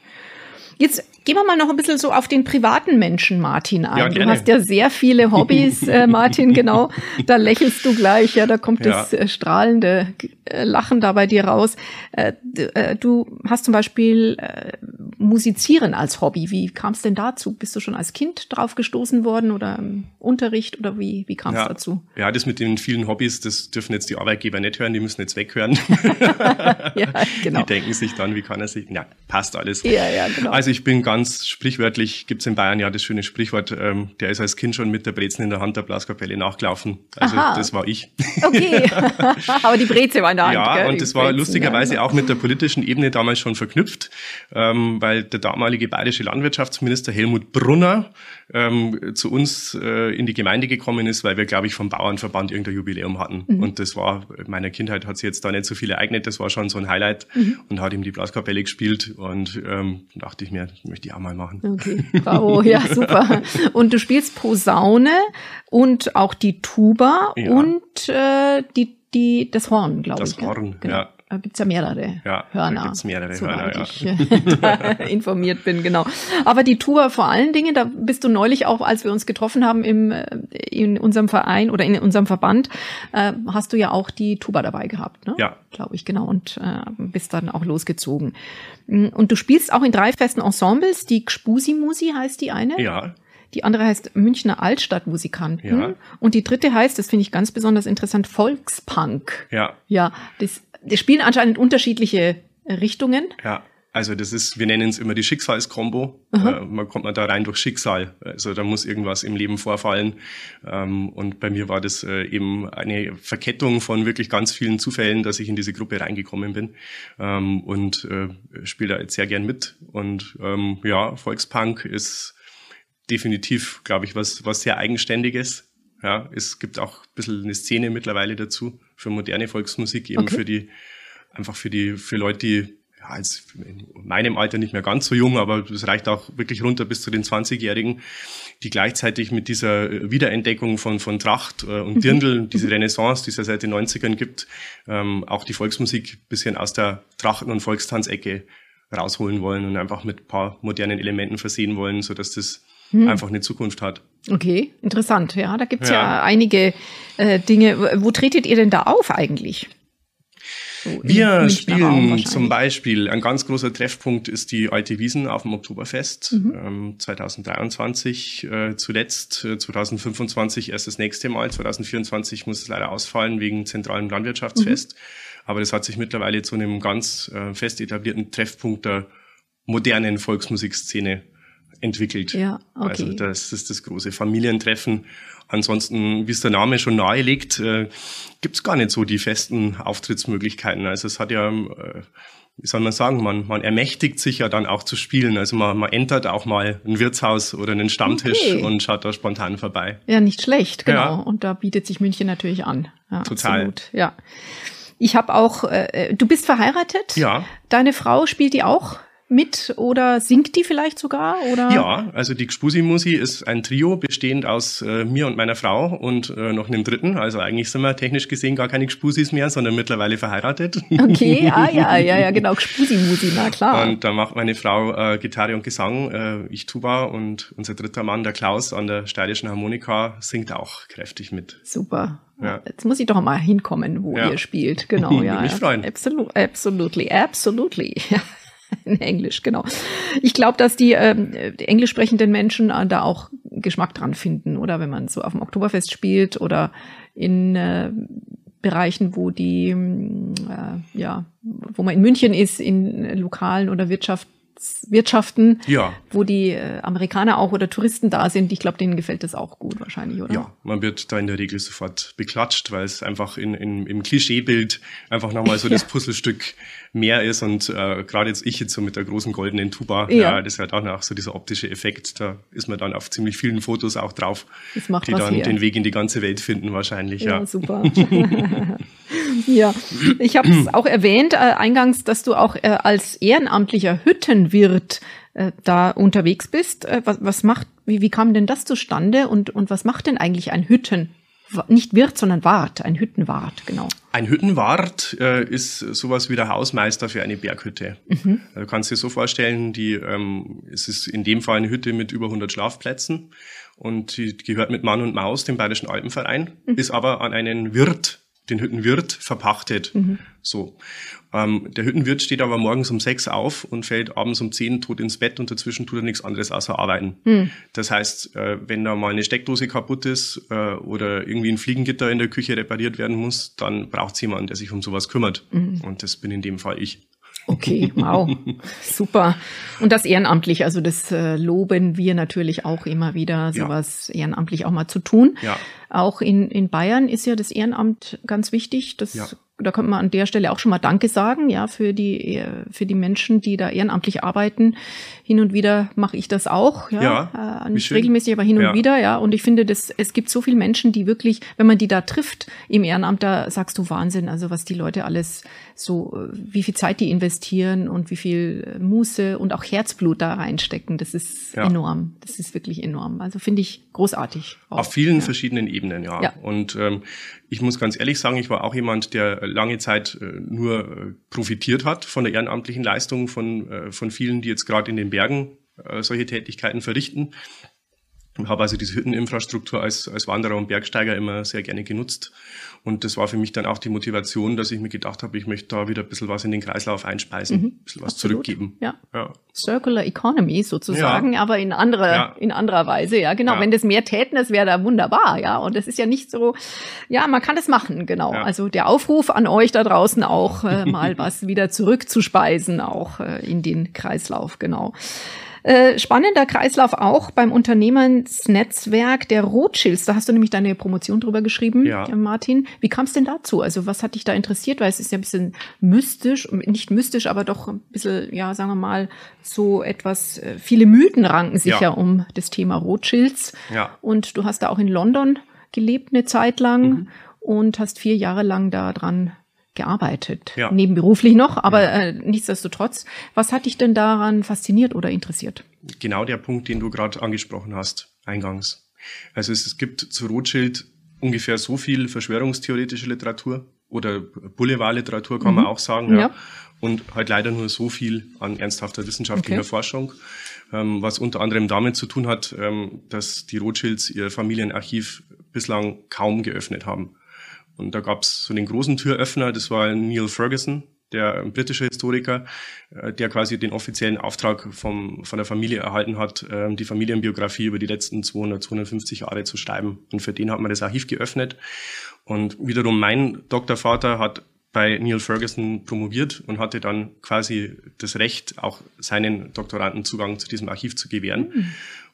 Jetzt gehen wir mal noch ein bisschen so auf den privaten Menschen, Martin, ein. Ja, du hast ja sehr viele Hobbys, äh, Martin, genau. Da lächelst du gleich, ja, da kommt ja. das äh, strahlende äh, Lachen da bei dir raus. Äh, äh, du hast zum Beispiel Musizieren als Hobby. Wie kam es denn dazu? Bist du schon als Kind drauf gestoßen worden oder im Unterricht oder wie, wie kam es
ja,
dazu?
Ja, das mit den vielen Hobbys, das dürfen jetzt die Arbeitgeber nicht hören, die müssen jetzt weghören. ja, genau. Die denken sich dann, wie kann er sich, ja, passt alles. Ja, ja, genau. Also ich bin ganz sprichwörtlich, gibt's in Bayern ja das schöne Sprichwort, ähm, der ist als Kind schon mit der Brezen in der Hand der Blaskapelle nachgelaufen. Also Aha. das war ich.
Okay, aber die Breze war in der Hand.
Ja, gell? und das war lustigerweise auch mit der politischen Ebene damals schon verknüpft, ähm, weil der damalige bayerische Landwirtschaftsminister Helmut Brunner ähm, zu uns äh, in die Gemeinde gekommen ist, weil wir, glaube ich, vom Bauernverband irgendein Jubiläum hatten. Mhm. Und das war, in meiner Kindheit hat sich jetzt da nicht so viel ereignet, das war schon so ein Highlight mhm. und hat ihm die Blaskapelle gespielt und ähm, dachte ich mir, möchte ich auch mal machen.
Okay, bravo, ja, super. Und du spielst Posaune und auch die Tuba ja. und äh, die, die, das Horn, glaube ich.
Das Horn, genau. ja.
Da gibt's ja mehrere
ja,
Hörner.
Da gibt's mehrere Hörner, ja.
ich äh, informiert bin, genau. Aber die Tour vor allen Dingen, da bist du neulich auch, als wir uns getroffen haben im, äh, in unserem Verein oder in unserem Verband, äh, hast du ja auch die Tuba dabei gehabt, ne?
Ja.
Glaube ich, genau. Und äh, bist dann auch losgezogen. Mm, und du spielst auch in drei festen Ensembles. Die Gspusi Musi heißt die eine.
Ja.
Die andere heißt Münchner Altstadtmusikanten. Ja. Und die dritte heißt, das finde ich ganz besonders interessant, Volkspunk.
Ja.
Ja, das die spielen anscheinend unterschiedliche Richtungen.
Ja. Also das ist, wir nennen es immer die Schicksalskombo. Äh, man kommt man da rein durch Schicksal. Also da muss irgendwas im Leben vorfallen. Ähm, und bei mir war das äh, eben eine Verkettung von wirklich ganz vielen Zufällen, dass ich in diese Gruppe reingekommen bin. Ähm, und äh, spiele da jetzt sehr gern mit. Und ähm, ja, Volkspunk ist definitiv, glaube ich, was, was sehr Eigenständiges. Ja, es gibt auch ein bisschen eine Szene mittlerweile dazu für moderne Volksmusik, eben okay. für die, einfach für die, für Leute, die ja, jetzt in meinem Alter nicht mehr ganz so jung, aber das reicht auch wirklich runter bis zu den 20-Jährigen, die gleichzeitig mit dieser Wiederentdeckung von, von Tracht äh, und mhm. Dirndl, diese mhm. Renaissance, die es ja seit den 90ern gibt, ähm, auch die Volksmusik bisschen aus der Trachten- und Volkstanzecke rausholen wollen und einfach mit paar modernen Elementen versehen wollen, so dass das hm. einfach eine Zukunft hat.
Okay, interessant. Ja, da gibt's ja. ja einige äh, Dinge. Wo tretet ihr denn da auf eigentlich?
So wir spielen zum Beispiel, ein ganz großer Treffpunkt ist die Alte Wiesen auf dem Oktoberfest mhm. ähm, 2023 äh, zuletzt, äh, 2025 erst das nächste Mal, 2024 muss es leider ausfallen wegen zentralen Landwirtschaftsfest. Mhm. Aber das hat sich mittlerweile zu einem ganz äh, fest etablierten Treffpunkt der modernen Volksmusikszene entwickelt.
Ja, okay.
Also das ist das große Familientreffen. Ansonsten, wie es der Name schon nahelegt, äh, gibt es gar nicht so die festen Auftrittsmöglichkeiten. Also es hat ja, äh, wie soll man sagen, man, man ermächtigt sich ja dann auch zu spielen. Also man, man entert auch mal ein Wirtshaus oder einen Stammtisch okay. und schaut da spontan vorbei.
Ja, nicht schlecht, genau. Ja. Und da bietet sich München natürlich an. Ja,
Total.
Absolut. Ja. Ich habe auch, äh, du bist verheiratet?
Ja.
Deine Frau spielt die auch? Mit oder singt die vielleicht sogar? Oder?
Ja, also die Gspusi Musi ist ein Trio bestehend aus äh, mir und meiner Frau und äh, noch einem dritten. Also eigentlich sind wir technisch gesehen gar keine Gspusis mehr, sondern mittlerweile verheiratet.
Okay, ah ja, ja, ja, genau, Gspusi Musi, na klar.
Und da macht meine Frau äh, Gitarre und Gesang, äh, ich Tuba und unser dritter Mann, der Klaus, an der steirischen Harmonika singt auch kräftig mit.
Super. Ja. Jetzt muss ich doch mal hinkommen, wo ja. ihr spielt. Genau, ja.
Mich freuen.
Absolut, absolutely, absolutely. in Englisch, genau. Ich glaube, dass die, ähm, die englisch sprechenden Menschen äh, da auch Geschmack dran finden, oder wenn man so auf dem Oktoberfest spielt oder in äh, Bereichen, wo die, äh, ja, wo man in München ist, in Lokalen oder Wirtschaft Wirtschaften,
ja.
wo die äh, Amerikaner auch oder Touristen da sind. Ich glaube, denen gefällt das auch gut wahrscheinlich, oder?
Ja, man wird da in der Regel sofort beklatscht, weil es einfach in, in, im Klischeebild einfach nochmal so ja. das Puzzlestück mehr ist. Und äh, gerade jetzt ich jetzt so mit der großen goldenen Tuba, ja. ja das ist halt auch noch so dieser optische Effekt. Da ist man dann auf ziemlich vielen Fotos auch drauf, die dann her. den Weg in die ganze Welt finden wahrscheinlich. Ja, ja.
super. Ja, ich habe es auch erwähnt äh, eingangs, dass du auch äh, als ehrenamtlicher Hüttenwirt äh, da unterwegs bist. Äh, was, was macht, wie, wie kam denn das zustande und, und was macht denn eigentlich ein Hütten? Nicht Wirt, sondern Wart, ein Hüttenwart, genau.
Ein Hüttenwart äh, ist sowas wie der Hausmeister für eine Berghütte. Mhm. Du kannst dir so vorstellen, die, ähm, es ist in dem Fall eine Hütte mit über 100 Schlafplätzen und die gehört mit Mann und Maus dem Bayerischen Alpenverein, mhm. ist aber an einen Wirt den Hüttenwirt verpachtet. Mhm. So. Ähm, der Hüttenwirt steht aber morgens um sechs auf und fällt abends um zehn tot ins Bett und dazwischen tut er nichts anderes außer arbeiten. Mhm. Das heißt, äh, wenn da mal eine Steckdose kaputt ist äh, oder irgendwie ein Fliegengitter in der Küche repariert werden muss, dann braucht es jemanden, der sich um sowas kümmert. Mhm. Und das bin in dem Fall ich.
Okay, wow, super. Und das ehrenamtlich, also das äh, loben wir natürlich auch immer wieder, sowas ja. ehrenamtlich auch mal zu tun. Ja. Auch in, in Bayern ist ja das Ehrenamt ganz wichtig. Das ja da könnte man an der Stelle auch schon mal Danke sagen, ja, für die, für die Menschen, die da ehrenamtlich arbeiten. Hin und wieder mache ich das auch, ja, ja äh, nicht regelmäßig, aber hin und ja. wieder, ja. Und ich finde, das, es gibt so viele Menschen, die wirklich, wenn man die da trifft im Ehrenamt, da sagst du Wahnsinn, also was die Leute alles so, wie viel Zeit die investieren und wie viel Muße und auch Herzblut da reinstecken. Das ist ja. enorm. Das ist wirklich enorm. Also finde ich großartig.
Auch. Auf vielen verschiedenen Ebenen, ja. ja. Und ähm, ich muss ganz ehrlich sagen, ich war auch jemand, der lange Zeit äh, nur äh, profitiert hat von der ehrenamtlichen Leistung von, äh, von vielen, die jetzt gerade in den Bergen solche Tätigkeiten verrichten. Ich habe also diese Hütteninfrastruktur als, als Wanderer und Bergsteiger immer sehr gerne genutzt und das war für mich dann auch die Motivation, dass ich mir gedacht habe, ich möchte da wieder ein bisschen was in den Kreislauf einspeisen, mhm. ein bisschen was Absolut. zurückgeben.
Ja. ja. Circular Economy sozusagen, ja. aber in anderer, ja. in anderer Weise. Ja, genau. Wenn das mehr täten, das wäre da wunderbar. Ja, und das ist ja nicht so, ja, man kann das machen. Genau. Also der Aufruf an euch da draußen auch äh, mal was wieder zurückzuspeisen, auch äh, in den Kreislauf. Genau. Äh, spannender Kreislauf auch beim Unternehmensnetzwerk der Rothschilds. Da hast du nämlich deine Promotion drüber geschrieben, ja. Martin. Wie kam es denn dazu? Also was hat dich da interessiert? Weil es ist ja ein bisschen mystisch, nicht mystisch, aber doch ein bisschen, ja, sagen wir mal, so etwas, äh, viele Mythen ranken sich ja, ja um das Thema Rothschilds. Ja. Und du hast da auch in London gelebt eine Zeit lang mhm. und hast vier Jahre lang da dran gearbeitet, ja. nebenberuflich noch, aber ja. äh, nichtsdestotrotz. Was hat dich denn daran fasziniert oder interessiert?
Genau der Punkt, den du gerade angesprochen hast, eingangs. Also es, es gibt zu Rothschild ungefähr so viel verschwörungstheoretische Literatur oder Boulevardliteratur kann mhm. man auch sagen, ja. ja. Und halt leider nur so viel an ernsthafter wissenschaftlicher okay. Forschung, ähm, was unter anderem damit zu tun hat, ähm, dass die Rothschilds ihr Familienarchiv bislang kaum geöffnet haben. Und da gab es so den großen Türöffner, das war Neil Ferguson, der britische Historiker, äh, der quasi den offiziellen Auftrag vom, von der Familie erhalten hat, ähm, die Familienbiografie über die letzten 200, 250 Jahre zu schreiben. Und für den hat man das Archiv geöffnet. Und wiederum mein Doktorvater hat bei Neil Ferguson promoviert und hatte dann quasi das Recht, auch seinen Doktoranden Zugang zu diesem Archiv zu gewähren. Mhm.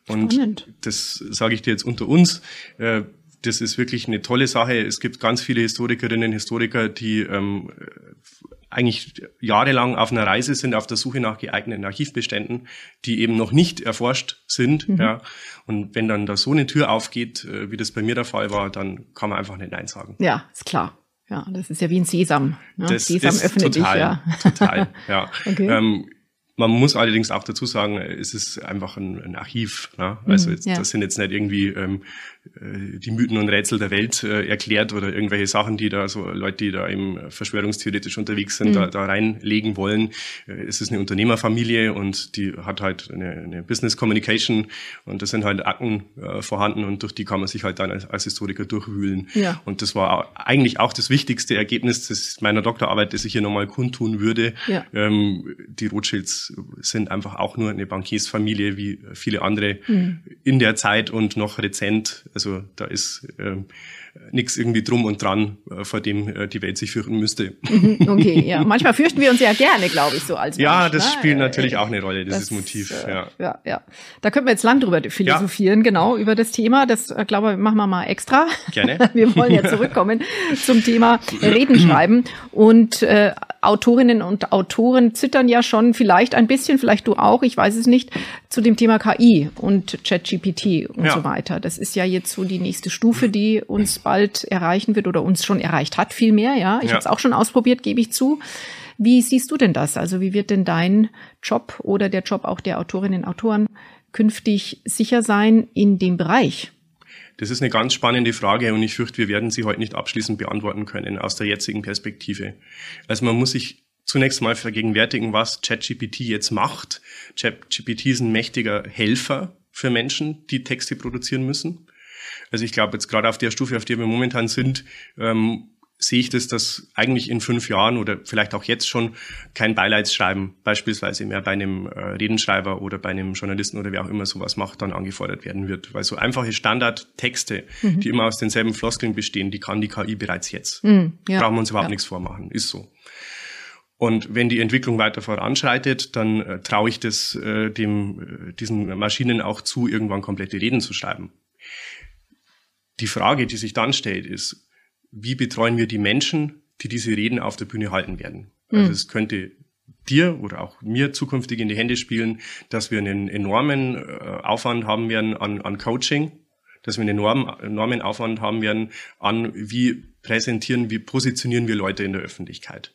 Und das sage ich dir jetzt unter uns. Äh, das ist wirklich eine tolle Sache. Es gibt ganz viele Historikerinnen und Historiker, die ähm, eigentlich jahrelang auf einer Reise sind, auf der Suche nach geeigneten Archivbeständen, die eben noch nicht erforscht sind. Mhm. Ja. Und wenn dann da so eine Tür aufgeht, äh, wie das bei mir der Fall war, dann kann man einfach nicht Nein sagen.
Ja, ist klar. Ja, das ist ja wie ein Sesam.
Ne? Das Sesam ist öffnet total, dich, ja. total, ja. Okay. Ähm, man muss allerdings auch dazu sagen, es ist einfach ein, ein Archiv. Ne? Also mhm, jetzt, ja. das sind jetzt nicht irgendwie ähm, äh, die Mythen und Rätsel der Welt äh, erklärt oder irgendwelche Sachen, die da so Leute, die da eben verschwörungstheoretisch unterwegs sind, mhm. da, da reinlegen wollen. Äh, es ist eine Unternehmerfamilie und die hat halt eine, eine Business Communication und das sind halt Akten äh, vorhanden und durch die kann man sich halt dann als, als Historiker durchwühlen. Ja. Und das war eigentlich auch das wichtigste Ergebnis des, meiner Doktorarbeit, das ich hier nochmal kundtun würde. Ja. Ähm, die Rothschilds sind einfach auch nur eine Bankiersfamilie wie viele andere mhm. in der Zeit und noch rezent also da ist ähm, nichts irgendwie drum und dran, äh, vor dem äh, die Welt sich fürchten müsste.
Mhm, okay, ja. Manchmal fürchten wir uns ja gerne, glaube ich, so als
Ja, Mensch, das ne? spielt natürlich äh, auch eine Rolle, dieses das, Motiv. Äh, ja.
ja, ja. Da können wir jetzt lang drüber philosophieren, ja. genau, über das Thema. Das, äh, glaube ich, machen wir mal extra. Gerne. wir wollen ja zurückkommen zum Thema Reden schreiben. Und äh, Autorinnen und Autoren zittern ja schon vielleicht ein bisschen, vielleicht du auch, ich weiß es nicht, zu dem Thema KI und ChatGPT und ja. so weiter. Das ist ja jetzt so die nächste Stufe, die uns bald erreichen wird oder uns schon erreicht hat, viel mehr. Ja, ich ja. habe es auch schon ausprobiert, gebe ich zu. Wie siehst du denn das? Also wie wird denn dein Job oder der Job auch der Autorinnen und Autoren künftig sicher sein in dem Bereich?
Das ist eine ganz spannende Frage und ich fürchte, wir werden sie heute nicht abschließend beantworten können aus der jetzigen Perspektive. Also man muss sich zunächst mal vergegenwärtigen, was ChatGPT jetzt macht. ChatGPT ist ein mächtiger Helfer für Menschen, die Texte produzieren müssen. Also ich glaube jetzt gerade auf der Stufe, auf der wir momentan sind, ähm, sehe ich das, dass eigentlich in fünf Jahren oder vielleicht auch jetzt schon kein Beileidsschreiben beispielsweise mehr bei einem äh, Redenschreiber oder bei einem Journalisten oder wer auch immer sowas macht, dann angefordert werden wird. Weil so einfache Standardtexte, mhm. die immer aus denselben Floskeln bestehen, die kann die KI bereits jetzt. Mhm, ja. Brauchen wir uns überhaupt ja. nichts vormachen. Ist so. Und wenn die Entwicklung weiter voranschreitet, dann äh, traue ich das äh, dem, äh, diesen Maschinen auch zu, irgendwann komplette Reden zu schreiben. Die Frage, die sich dann stellt, ist, wie betreuen wir die Menschen, die diese Reden auf der Bühne halten werden. Mhm. Also es könnte dir oder auch mir zukünftig in die Hände spielen, dass wir einen enormen äh, Aufwand haben werden an, an Coaching, dass wir einen enormen, enormen Aufwand haben werden an, wie präsentieren, wie positionieren wir Leute in der Öffentlichkeit.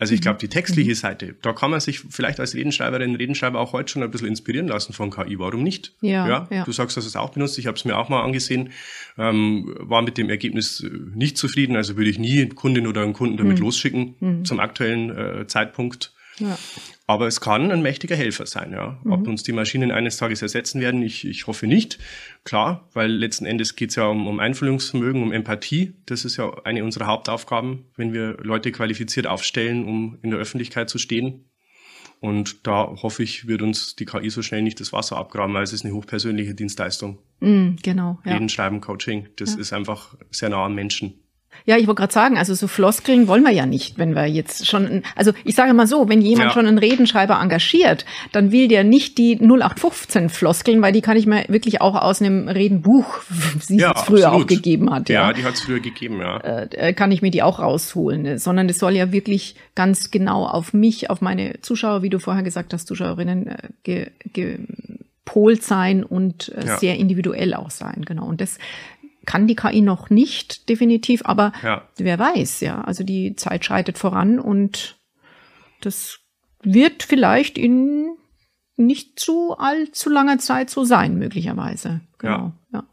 Also ich glaube, die textliche mhm. Seite, da kann man sich vielleicht als Redenschreiberin, Redenschreiber auch heute schon ein bisschen inspirieren lassen von KI. Warum nicht? Ja, ja, ja. Du sagst, dass es auch benutzt. Ich habe es mir auch mal angesehen, ähm, war mit dem Ergebnis äh, nicht zufrieden. Also würde ich nie eine Kundin oder einen Kunden damit mhm. losschicken mhm. zum aktuellen äh, Zeitpunkt. Ja. Aber es kann ein mächtiger Helfer sein, ja. Mhm. Ob uns die Maschinen eines Tages ersetzen werden, ich, ich hoffe nicht. Klar, weil letzten Endes geht es ja um, um Einfühlungsvermögen, um Empathie. Das ist ja eine unserer Hauptaufgaben, wenn wir Leute qualifiziert aufstellen, um in der Öffentlichkeit zu stehen. Und da hoffe ich, wird uns die KI so schnell nicht das Wasser abgraben, weil es ist eine hochpersönliche Dienstleistung.
Mm, genau.
Ja. Reden, Schreiben, Coaching, das ja. ist einfach sehr nah am Menschen.
Ja, ich wollte gerade sagen, also so Floskeln wollen wir ja nicht, wenn wir jetzt schon, also ich sage mal so, wenn jemand ja. schon einen Redenschreiber engagiert, dann will der nicht die 0815 Floskeln, weil die kann ich mir wirklich auch aus einem Redenbuch, wie ja, es früher absolut. auch gegeben hat.
Ja, ja die hat es früher gegeben, ja.
Äh, kann ich mir die auch rausholen, sondern es soll ja wirklich ganz genau auf mich, auf meine Zuschauer, wie du vorher gesagt hast, Zuschauerinnen, äh, ge, gepolt sein und äh, ja. sehr individuell auch sein, genau. Und das kann die KI noch nicht definitiv, aber ja. wer weiß, ja. Also die Zeit schreitet voran und das wird vielleicht in nicht zu allzu langer Zeit so sein, möglicherweise. Genau. Ja. ja.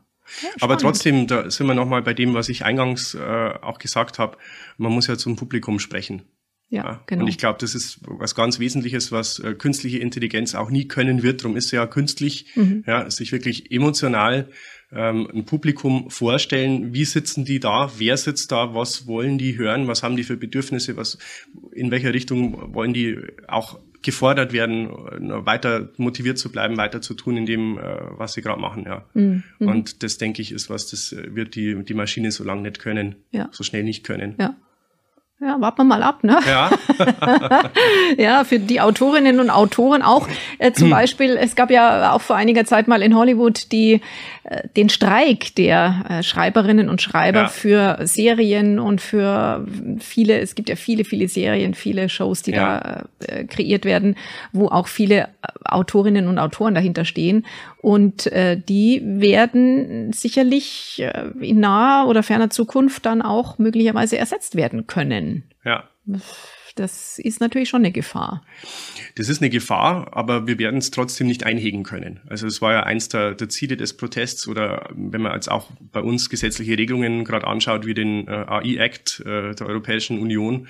Ja, Aber trotzdem, da sind wir nochmal bei dem, was ich eingangs äh, auch gesagt habe. Man muss ja zum Publikum sprechen. Ja, ja, genau. Und ich glaube, das ist was ganz Wesentliches, was äh, künstliche Intelligenz auch nie können wird. Darum ist sie ja künstlich, mhm. ja, sich wirklich emotional ähm, ein Publikum vorstellen, wie sitzen die da, wer sitzt da, was wollen die hören, was haben die für Bedürfnisse, was, in welcher Richtung wollen die auch gefordert werden, weiter motiviert zu bleiben, weiter zu tun in dem, äh, was sie gerade machen, ja. Mhm. Und das denke ich ist was, das wird die, die Maschine so lange nicht können, ja. so schnell nicht können.
Ja. Ja, warten wir mal ab, ne?
Ja.
ja, für die Autorinnen und Autoren auch. Äh, zum Beispiel, es gab ja auch vor einiger Zeit mal in Hollywood die, äh, den Streik der äh, Schreiberinnen und Schreiber ja. für Serien und für viele, es gibt ja viele, viele Serien, viele Shows, die ja. da äh, kreiert werden, wo auch viele äh, Autorinnen und Autoren dahinter stehen. Und äh, die werden sicherlich äh, in naher oder ferner Zukunft dann auch möglicherweise ersetzt werden können.
Ja.
Das ist natürlich schon eine Gefahr.
Das ist eine Gefahr, aber wir werden es trotzdem nicht einhegen können. Also es war ja eins der, der Ziele des Protests oder wenn man jetzt auch bei uns gesetzliche Regelungen gerade anschaut, wie den äh, AI-Act äh, der Europäischen Union,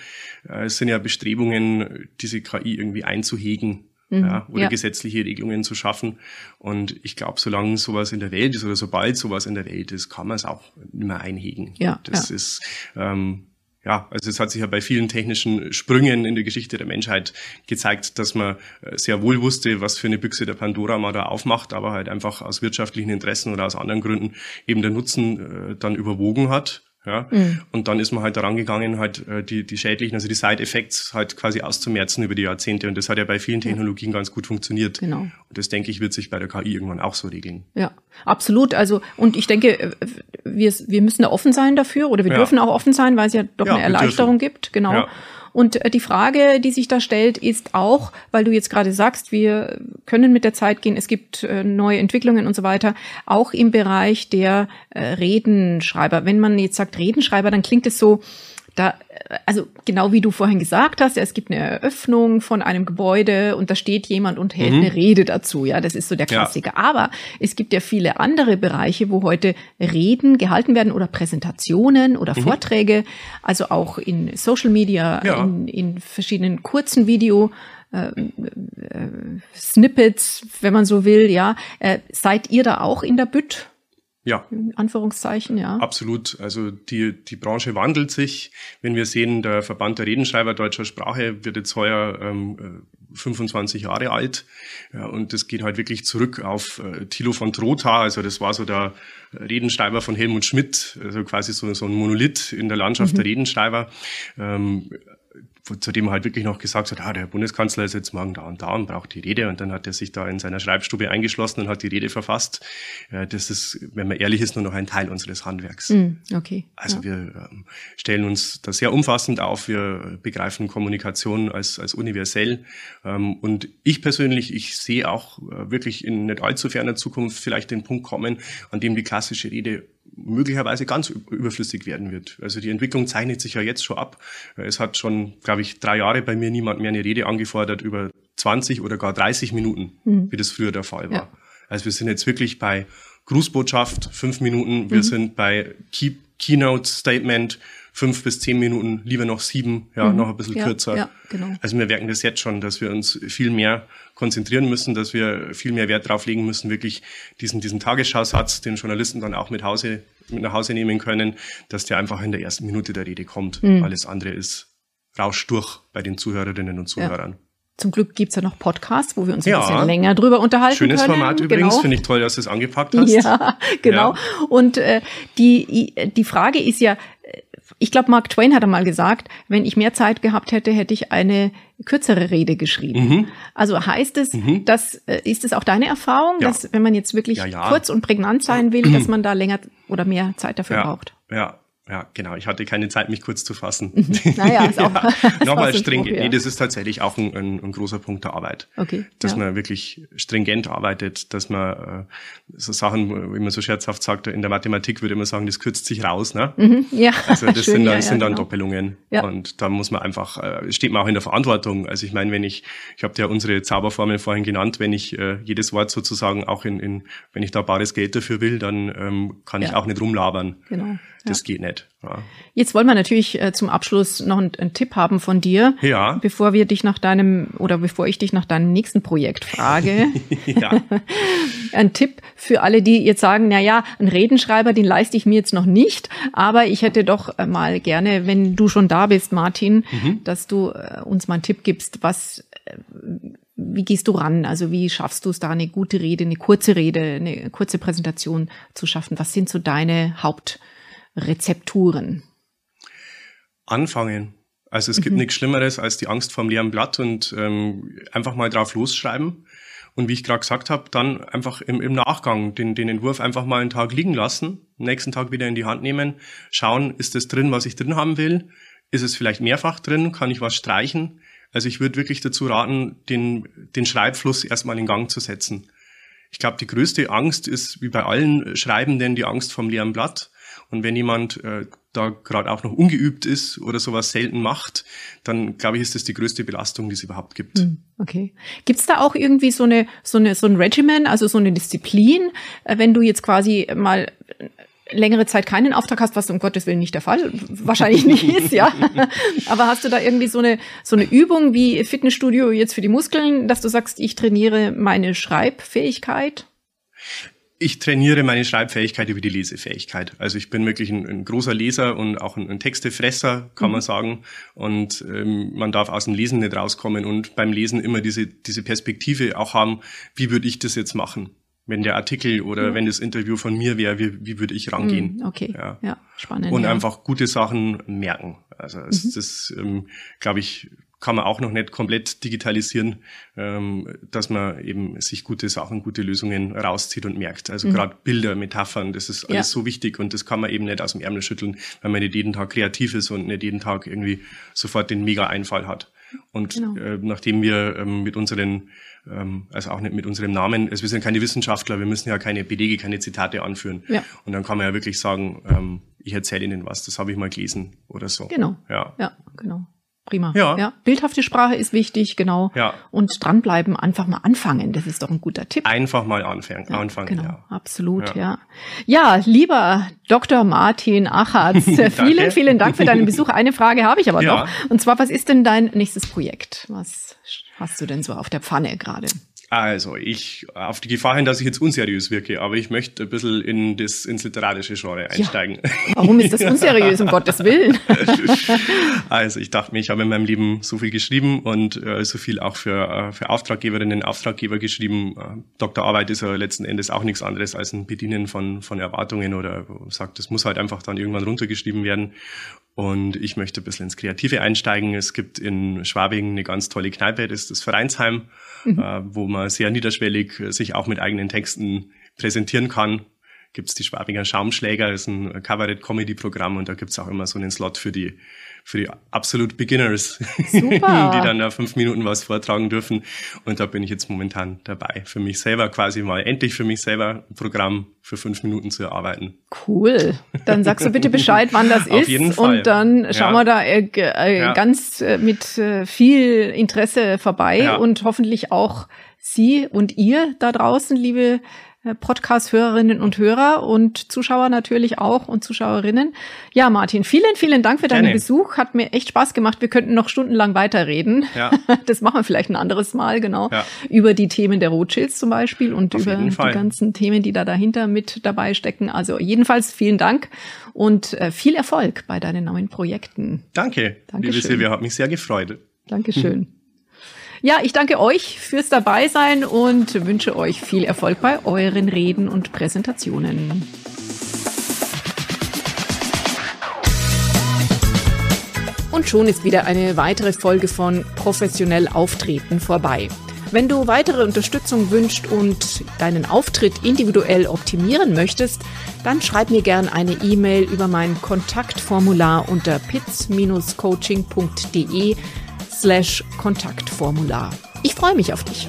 äh, es sind ja Bestrebungen, diese KI irgendwie einzuhegen Mhm, ja, oder ja. gesetzliche Regelungen zu schaffen. Und ich glaube, solange sowas in der Welt ist oder sobald sowas in der Welt ist, kann man es auch nicht mehr einhegen.
Ja,
das ja. ist ähm, ja, also es hat sich ja bei vielen technischen Sprüngen in der Geschichte der Menschheit gezeigt, dass man äh, sehr wohl wusste, was für eine Büchse der Pandora man da aufmacht, aber halt einfach aus wirtschaftlichen Interessen oder aus anderen Gründen eben der Nutzen äh, dann überwogen hat. Ja? Mhm. Und dann ist man halt daran gegangen, halt äh, die, die schädlichen, also die Side-Effects halt quasi auszumerzen über die Jahrzehnte. Und das hat ja bei vielen Technologien ja. ganz gut funktioniert.
Genau.
Und das, denke ich, wird sich bei der KI irgendwann auch so regeln.
Ja, absolut. Also, und ich denke, äh, wir, wir müssen da offen sein dafür oder wir ja. dürfen auch offen sein, weil es ja doch ja, eine Erleichterung gibt. Genau. Und äh, die Frage, die sich da stellt, ist auch, weil du jetzt gerade sagst, wir können mit der Zeit gehen, es gibt äh, neue Entwicklungen und so weiter, auch im Bereich der äh, Redenschreiber. Wenn man jetzt sagt Redenschreiber, dann klingt es so, da, also genau wie du vorhin gesagt hast, es gibt eine Eröffnung von einem Gebäude und da steht jemand und hält mhm. eine Rede dazu. Ja, das ist so der Klassiker. Ja. Aber es gibt ja viele andere Bereiche, wo heute Reden gehalten werden oder Präsentationen oder mhm. Vorträge, also auch in Social Media, ja. in, in verschiedenen kurzen Video. Äh, äh, Snippets, wenn man so will, ja. Äh, seid ihr da auch in der Bütt?
Ja.
In Anführungszeichen, ja.
Absolut. Also die, die Branche wandelt sich. Wenn wir sehen, der Verband der Redenschreiber deutscher Sprache wird jetzt heuer ähm, 25 äh, Jahre alt. Ja, und das geht halt wirklich zurück auf äh, Thilo von Trotha. Also das war so der Redenschreiber von Helmut Schmidt, also quasi so, so ein Monolith in der Landschaft mhm. der Redenschreiber. Ähm, zu dem halt wirklich noch gesagt hat, ah, der Bundeskanzler ist jetzt morgen da und da und braucht die Rede. Und dann hat er sich da in seiner Schreibstube eingeschlossen und hat die Rede verfasst. Das ist, wenn man ehrlich ist, nur noch ein Teil unseres Handwerks. Mm,
okay.
Also ja. wir ähm, stellen uns da sehr umfassend auf. Wir begreifen Kommunikation als, als universell. Ähm, und ich persönlich, ich sehe auch äh, wirklich in nicht allzu ferner Zukunft vielleicht den Punkt kommen, an dem die klassische Rede möglicherweise ganz überflüssig werden wird. Also die Entwicklung zeichnet sich ja jetzt schon ab. Es hat schon, glaube ich, drei Jahre bei mir niemand mehr eine Rede angefordert über 20 oder gar 30 Minuten, mhm. wie das früher der Fall war. Ja. Also wir sind jetzt wirklich bei Grußbotschaft fünf Minuten, wir mhm. sind bei Key Keynote Statement fünf bis zehn Minuten, lieber noch sieben, ja, mhm. noch ein bisschen ja, kürzer. Ja, genau. Also wir merken das jetzt schon, dass wir uns viel mehr konzentrieren müssen, dass wir viel mehr Wert drauf legen müssen, wirklich diesen, diesen Tagesschausatz, den Journalisten dann auch mit Hause, mit nach Hause nehmen können, dass der einfach in der ersten Minute der Rede kommt. Mhm. Alles andere ist Rausch durch bei den Zuhörerinnen und Zuhörern. Ja.
Zum Glück gibt's ja noch Podcasts, wo wir uns ein ja, bisschen länger drüber unterhalten
schönes
können.
Schönes Format übrigens, genau. finde ich toll, dass du es angepackt hast.
Ja, genau. Ja. Und äh, die, die Frage ist ja, ich glaube, Mark Twain hat einmal gesagt, wenn ich mehr Zeit gehabt hätte, hätte ich eine kürzere Rede geschrieben. Mhm. Also heißt es, mhm. dass äh, ist es auch deine Erfahrung, ja. dass wenn man jetzt wirklich ja, ja. kurz und prägnant sein will, dass man da länger oder mehr Zeit dafür braucht?
Ja, ja, genau. Ich hatte keine Zeit, mich kurz zu fassen.
Mhm. Naja, ist auch. ja,
Nochmal stringent. Ja. Nee, das ist tatsächlich auch ein, ein, ein großer Punkt der Arbeit. Okay. Dass ja. man wirklich stringent arbeitet, dass man äh, so Sachen, wie man so scherzhaft sagt, in der Mathematik würde man sagen, das kürzt sich raus. Ne? Mhm, ja. Also das Schön, sind dann, ja, sind dann genau. Doppelungen. Ja. Und da muss man einfach, äh, steht man auch in der Verantwortung. Also ich meine, wenn ich, ich habe ja unsere Zauberformel vorhin genannt, wenn ich äh, jedes Wort sozusagen auch in, in, wenn ich da bares Geld dafür will, dann ähm, kann ich auch nicht rumlabern. Genau. Das geht nicht. Ja.
Jetzt wollen wir natürlich äh, zum Abschluss noch einen, einen, Tipp haben von dir,
ja.
bevor wir dich nach deinem oder bevor ich dich nach deinem nächsten Projekt frage. ja. Ein Tipp für alle, die jetzt sagen, na ja, einen Redenschreiber, den leiste ich mir jetzt noch nicht, aber ich hätte doch äh, mal gerne, wenn du schon da bist, Martin, mhm. dass du äh, uns mal einen Tipp gibst, was wie gehst du ran? Also wie schaffst du es da, eine gute Rede, eine kurze Rede, eine kurze Präsentation zu schaffen? Was sind so deine Haupt Rezepturen?
Anfangen. Also es gibt mhm. nichts Schlimmeres als die Angst vorm leeren Blatt und ähm, einfach mal drauf losschreiben. Und wie ich gerade gesagt habe, dann einfach im, im Nachgang den, den Entwurf einfach mal einen Tag liegen lassen, nächsten Tag wieder in die Hand nehmen, schauen, ist das drin, was ich drin haben will? Ist es vielleicht mehrfach drin? Kann ich was streichen? Also ich würde wirklich dazu raten, den, den Schreibfluss erstmal in Gang zu setzen. Ich glaube, die größte Angst ist, wie bei allen Schreibenden, die Angst vom leeren Blatt. Und wenn jemand äh, da gerade auch noch ungeübt ist oder sowas selten macht, dann glaube ich, ist das die größte Belastung, die es überhaupt gibt. Hm,
okay. Gibt's da auch irgendwie so eine, so eine, so ein Regimen, also so eine Disziplin, äh, wenn du jetzt quasi mal längere Zeit keinen Auftrag hast, was um Gottes Willen nicht der Fall wahrscheinlich nicht ist, ja. Aber hast du da irgendwie so eine, so eine Übung wie Fitnessstudio jetzt für die Muskeln, dass du sagst, ich trainiere meine Schreibfähigkeit?
Ich trainiere meine Schreibfähigkeit über die Lesefähigkeit. Also ich bin wirklich ein, ein großer Leser und auch ein, ein Textefresser, kann mhm. man sagen. Und ähm, man darf aus dem Lesen nicht rauskommen und beim Lesen immer diese, diese Perspektive auch haben, wie würde ich das jetzt machen? Wenn der Artikel oder mhm. wenn das Interview von mir wäre, wie, wie würde ich rangehen?
Mhm, okay, ja, ja spannend.
Und
ja.
einfach gute Sachen merken. Also es, mhm. das, ähm, glaube ich, kann man auch noch nicht komplett digitalisieren, ähm, dass man eben sich gute Sachen, gute Lösungen rauszieht und merkt. Also mhm. gerade Bilder, Metaphern, das ist alles ja. so wichtig und das kann man eben nicht aus dem Ärmel schütteln, weil man nicht jeden Tag kreativ ist und nicht jeden Tag irgendwie sofort den Mega-Einfall hat. Und genau. äh, nachdem wir ähm, mit unseren, ähm, also auch nicht mit unserem Namen, also wir sind keine Wissenschaftler, wir müssen ja keine Belege, keine Zitate anführen. Ja. Und dann kann man ja wirklich sagen, ähm, ich erzähle Ihnen was, das habe ich mal gelesen oder so.
Genau. Ja, ja genau. Prima. Ja. ja. Bildhafte Sprache ist wichtig, genau. Ja. Und dranbleiben, einfach mal anfangen. Das ist doch ein guter Tipp.
Einfach mal anfangen. Ja, anfangen
genau, ja. absolut, ja. ja. ja. lieber Dr. Martin Achatz, vielen, vielen Dank für deinen Besuch. Eine Frage habe ich aber noch. Und zwar, was ist denn dein nächstes Projekt? Was hast du denn so auf der Pfanne gerade?
Also, ich, auf die Gefahr hin, dass ich jetzt unseriös wirke, aber ich möchte ein bisschen in das, ins literarische Genre einsteigen. Ja.
Warum ist das unseriös, um Gottes Willen?
also, ich dachte mir, ich habe in meinem Leben so viel geschrieben und äh, so viel auch für, äh, für Auftraggeberinnen und Auftraggeber geschrieben. Äh, Doktorarbeit ist ja letzten Endes auch nichts anderes als ein Bedienen von, von Erwartungen oder sagt, das muss halt einfach dann irgendwann runtergeschrieben werden. Und ich möchte ein bisschen ins Kreative einsteigen. Es gibt in Schwabing eine ganz tolle Kneipe, das ist das Vereinsheim mhm. äh, wo man sehr niederschwellig äh, sich auch mit eigenen Texten präsentieren kann. Gibt's die Schwabinger Schaumschläger, das ist ein Kabarett-Comedy-Programm und da gibt's auch immer so einen Slot für die für die absolut Beginners, die dann da fünf Minuten was vortragen dürfen. Und da bin ich jetzt momentan dabei, für mich selber quasi mal endlich für mich selber ein Programm für fünf Minuten zu erarbeiten.
Cool. Dann sagst du bitte Bescheid, wann das ist. Auf jeden Fall. Und dann schauen ja. wir da äh, äh, ja. ganz äh, mit äh, viel Interesse vorbei ja. und hoffentlich auch Sie und ihr da draußen, liebe Podcast-Hörerinnen und Hörer und Zuschauer natürlich auch und Zuschauerinnen. Ja, Martin, vielen, vielen Dank für deinen Gerne. Besuch. Hat mir echt Spaß gemacht. Wir könnten noch stundenlang weiterreden. Ja. Das machen wir vielleicht ein anderes Mal, genau. Ja. Über die Themen der Rothschilds zum Beispiel und Auf über die ganzen Themen, die da dahinter mit dabei stecken. Also jedenfalls vielen Dank und äh, viel Erfolg bei deinen neuen Projekten.
Danke, Dankeschön. liebe Silvia, hat mich sehr gefreut.
Dankeschön. Ja, ich danke euch fürs Dabeisein und wünsche euch viel Erfolg bei euren Reden und Präsentationen. Und schon ist wieder eine weitere Folge von Professionell Auftreten vorbei. Wenn du weitere Unterstützung wünschst und deinen Auftritt individuell optimieren möchtest, dann schreib mir gerne eine E-Mail über mein Kontaktformular unter pitz-coaching.de slash Kontaktformular. Ich freue mich auf dich.